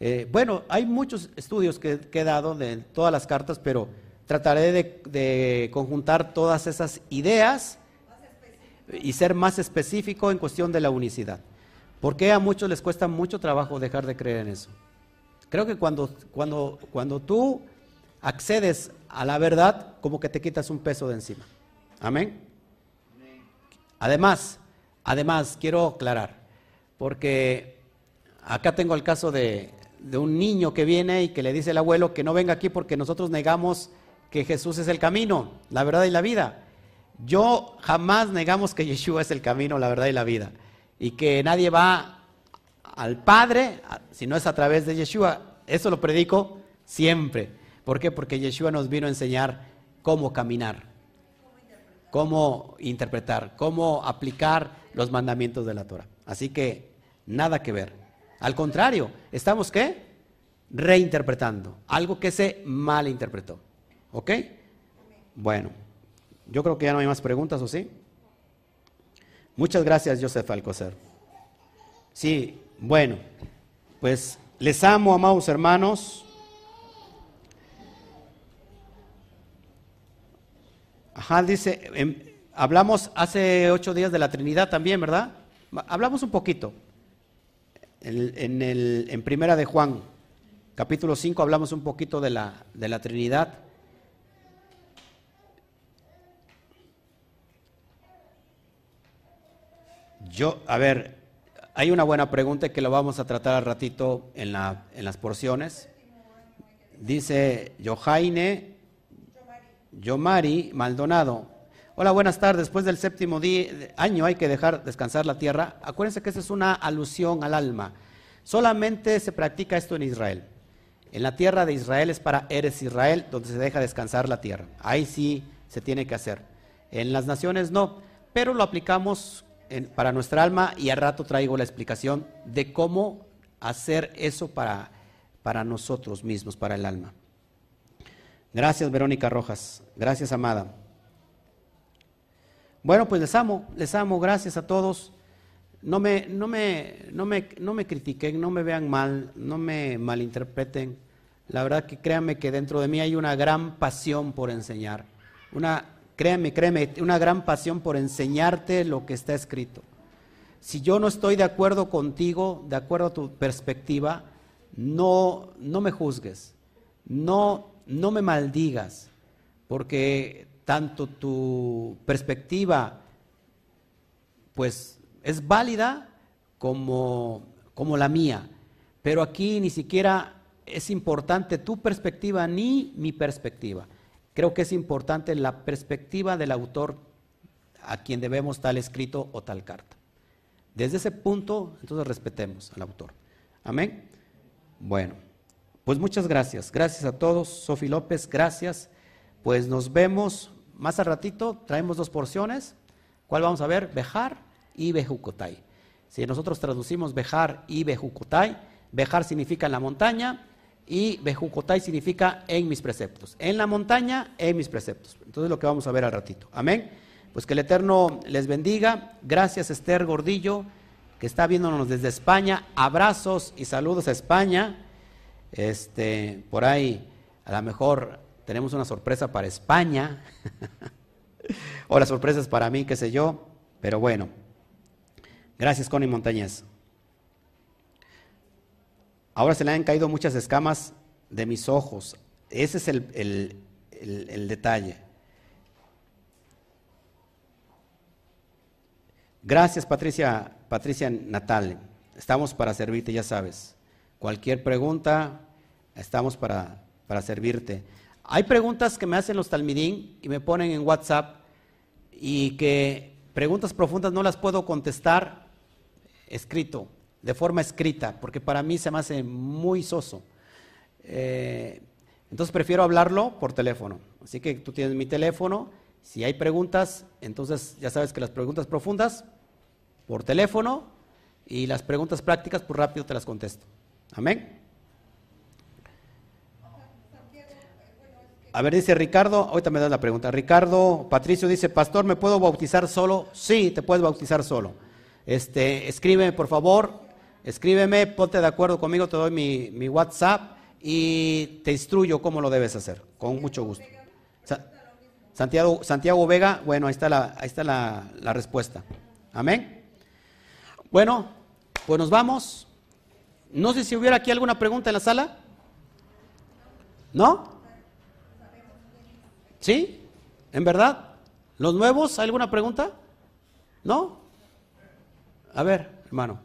Eh, bueno, hay muchos estudios que, he dado de todas las cartas, pero trataré de, de conjuntar todas esas ideas y ser más específico en cuestión de la unicidad. Porque a muchos les cuesta mucho trabajo dejar de creer en eso. Creo que cuando, cuando, cuando tú accedes a la verdad, como que te quitas un peso de encima. Amén. Además, además, quiero aclarar, porque acá tengo el caso de, de un niño que viene y que le dice al abuelo que no venga aquí porque nosotros negamos que Jesús es el camino, la verdad y la vida. Yo jamás negamos que Yeshua es el camino, la verdad y la vida. Y que nadie va al Padre si no es a través de Yeshua. Eso lo predico siempre. ¿Por qué? Porque Yeshua nos vino a enseñar cómo caminar. cómo interpretar, cómo aplicar los mandamientos de la Torah. Así que nada que ver. Al contrario, estamos qué? Reinterpretando algo que se malinterpretó. ¿Ok? Bueno, yo creo que ya no hay más preguntas, ¿o sí? Muchas gracias, Joseph Alcocer. Sí, bueno, pues les amo, amados hermanos. Ajá, dice, em, hablamos hace ocho días de la Trinidad también, ¿verdad? Hablamos un poquito. En, Primera de Juan, capítulo 5, hablamos un poquito de la, de la Trinidad. Yo, a ver, hay una buena pregunta que lo vamos a tratar al ratito en, la, en las porciones. Dice Johaine Yomari Maldonado. Hola, buenas tardes. Después del séptimo día, año hay que dejar descansar la tierra. Acuérdense que esa es una alusión al alma. Solamente se practica esto en Israel. En la tierra de Israel es para Eres Israel, donde se deja descansar la tierra. Ahí sí se tiene que hacer. En las naciones no, pero lo aplicamos para nuestra alma y al rato traigo la explicación de cómo hacer eso para, para nosotros mismos, para el alma. Gracias, Verónica Rojas. Gracias, amada. Bueno, pues les amo, les amo. Gracias a todos. No me, no me, no me, no me critiquen, no me vean mal, no me malinterpreten. La verdad que créanme que dentro de mí hay una gran pasión por enseñar. Una Créeme, créeme, una gran pasión por enseñarte lo que está escrito. Si yo no estoy de acuerdo contigo, de acuerdo a tu perspectiva, no, no me juzgues, no, no me maldigas, porque tanto tu perspectiva pues es válida como, como la mía. Pero aquí ni siquiera es importante tu perspectiva ni mi perspectiva. Creo que es importante la perspectiva del autor a quien debemos tal escrito o tal carta. Desde ese punto, entonces respetemos al autor. Amén. Bueno, pues muchas gracias. Gracias a todos. Sofi López, gracias. Pues nos vemos más al ratito. Traemos dos porciones. ¿Cuál vamos a ver? Bejar y Bejucotay. Si nosotros traducimos Bejar y Bejucotay, Bejar significa en la montaña y Bejucotay significa en mis preceptos. En la montaña, en mis preceptos. Entonces lo que vamos a ver al ratito. Amén. Pues que el Eterno les bendiga. Gracias Esther Gordillo, que está viéndonos desde España. Abrazos y saludos a España. Este, por ahí, a lo mejor tenemos una sorpresa para España. [laughs] o la sorpresa es para mí, qué sé yo. Pero bueno. Gracias, Connie Montañez. Ahora se le han caído muchas escamas de mis ojos. Ese es el, detalle. Gracias, Patricia, Patricia Natal. Estamos para servirte, ya sabes. Cualquier pregunta, estamos para, para servirte. Hay preguntas que me hacen los talmidín y me ponen en WhatsApp y que preguntas profundas no las puedo contestar escrito de forma escrita, porque para mí se me hace muy soso. Eh, entonces prefiero hablarlo por teléfono. Así que tú tienes mi teléfono. Si hay preguntas, entonces ya sabes que las preguntas profundas por teléfono y las preguntas prácticas, pues rápido te las contesto. Amén. A ver, dice Ricardo, ahorita me das la pregunta. Ricardo Patricio dice, Pastor, ¿me puedo bautizar solo? Sí, te puedes bautizar solo. Este, escríbeme, por favor, Escríbeme, ponte de acuerdo conmigo, te doy mi, WhatsApp y te instruyo cómo lo debes hacer, con mucho gusto. Santiago, Santiago Vega, bueno, ahí está, la, ahí está la, la respuesta. Amén. Bueno, pues nos vamos. No sé si hubiera aquí alguna pregunta en la sala. ¿No? ¿Sí? ¿En verdad? ¿Los nuevos? ¿Hay alguna pregunta? ¿No? A ver, hermano.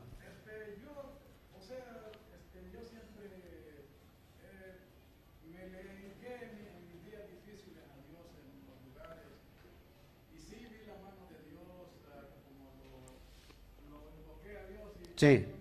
Sí.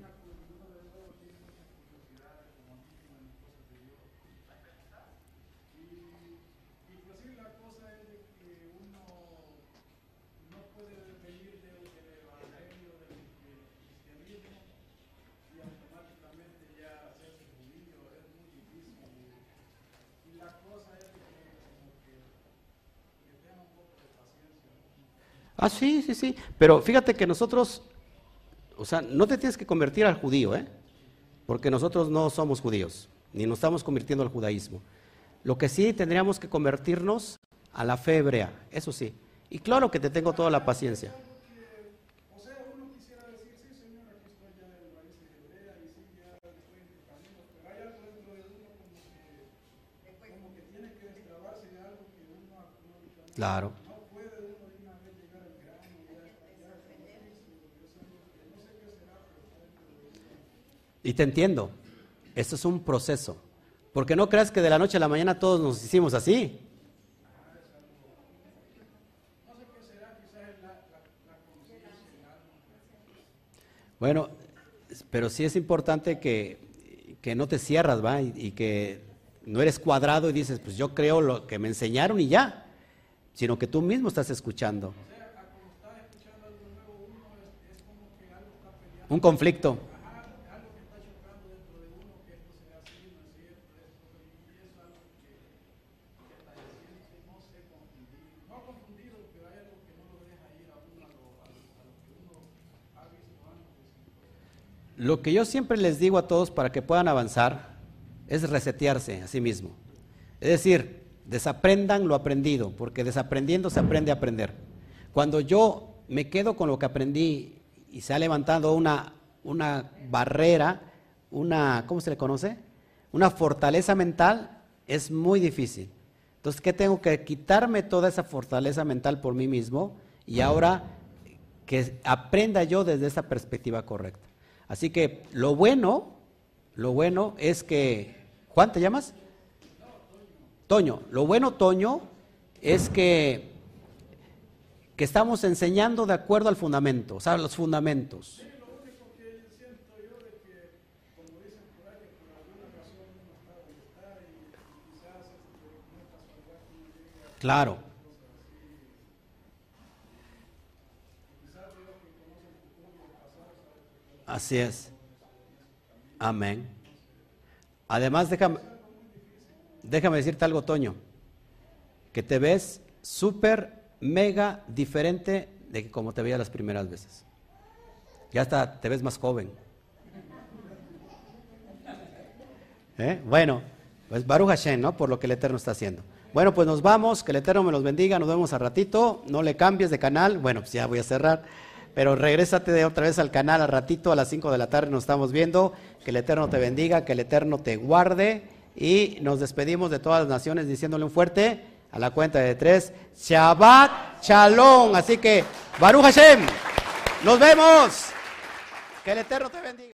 Ah, sí, sí, sí. Pero fíjate que nosotros, o sea, no te tienes que convertir al judío, ¿eh? Porque nosotros no somos judíos, ni nos estamos convirtiendo al judaísmo. Lo que sí tendríamos que convertirnos a la fe hebrea, eso sí. Y claro que te tengo toda la paciencia. Claro. Y te entiendo, esto es un proceso, porque no creas que de la noche a la mañana todos nos hicimos así. Bueno, pero sí es importante que, no te cierras, ¿va? y, que no eres cuadrado y dices, pues yo creo lo que me enseñaron y ya sino que tú mismo estás escuchando. Un conflicto. Lo que yo siempre les digo a todos para que puedan avanzar es resetearse a sí mismo. Es decir, Desaprendan lo aprendido, porque desaprendiendo se aprende a aprender. Cuando yo me quedo con lo que aprendí y se ha levantado una, una barrera, una, ¿cómo se le conoce? Una fortaleza mental, es muy difícil. Entonces, ¿qué tengo que quitarme toda esa fortaleza mental por mí mismo y ahora que aprenda yo desde esa perspectiva correcta? Así que lo bueno, lo bueno es que, Juan, ¿te llamas? Toño, lo bueno, Toño, es que, que estamos enseñando de acuerdo al fundamento, o sea, los fundamentos. Claro. Así es. Amén. Además, déjame, decirte algo, Toño, que te ves súper, mega diferente de como te veía las primeras veces. Ya hasta te ves más joven. ¿Eh? Bueno, pues Baruch Hashem, ¿no? Por lo que el Eterno está haciendo. Bueno, pues nos vamos, que el Eterno me los bendiga, nos vemos a ratito, no le cambies de canal, bueno, pues ya voy a cerrar, pero regrésate de otra vez al canal a ratito, a las 5 de la tarde nos estamos viendo, que el Eterno te bendiga, que el Eterno te guarde y nos despedimos de todas las naciones diciéndole un fuerte a la cuenta de tres, Shabbat Shalom. Así que, Baruch Hashem, nos vemos. Que el Eterno te bendiga.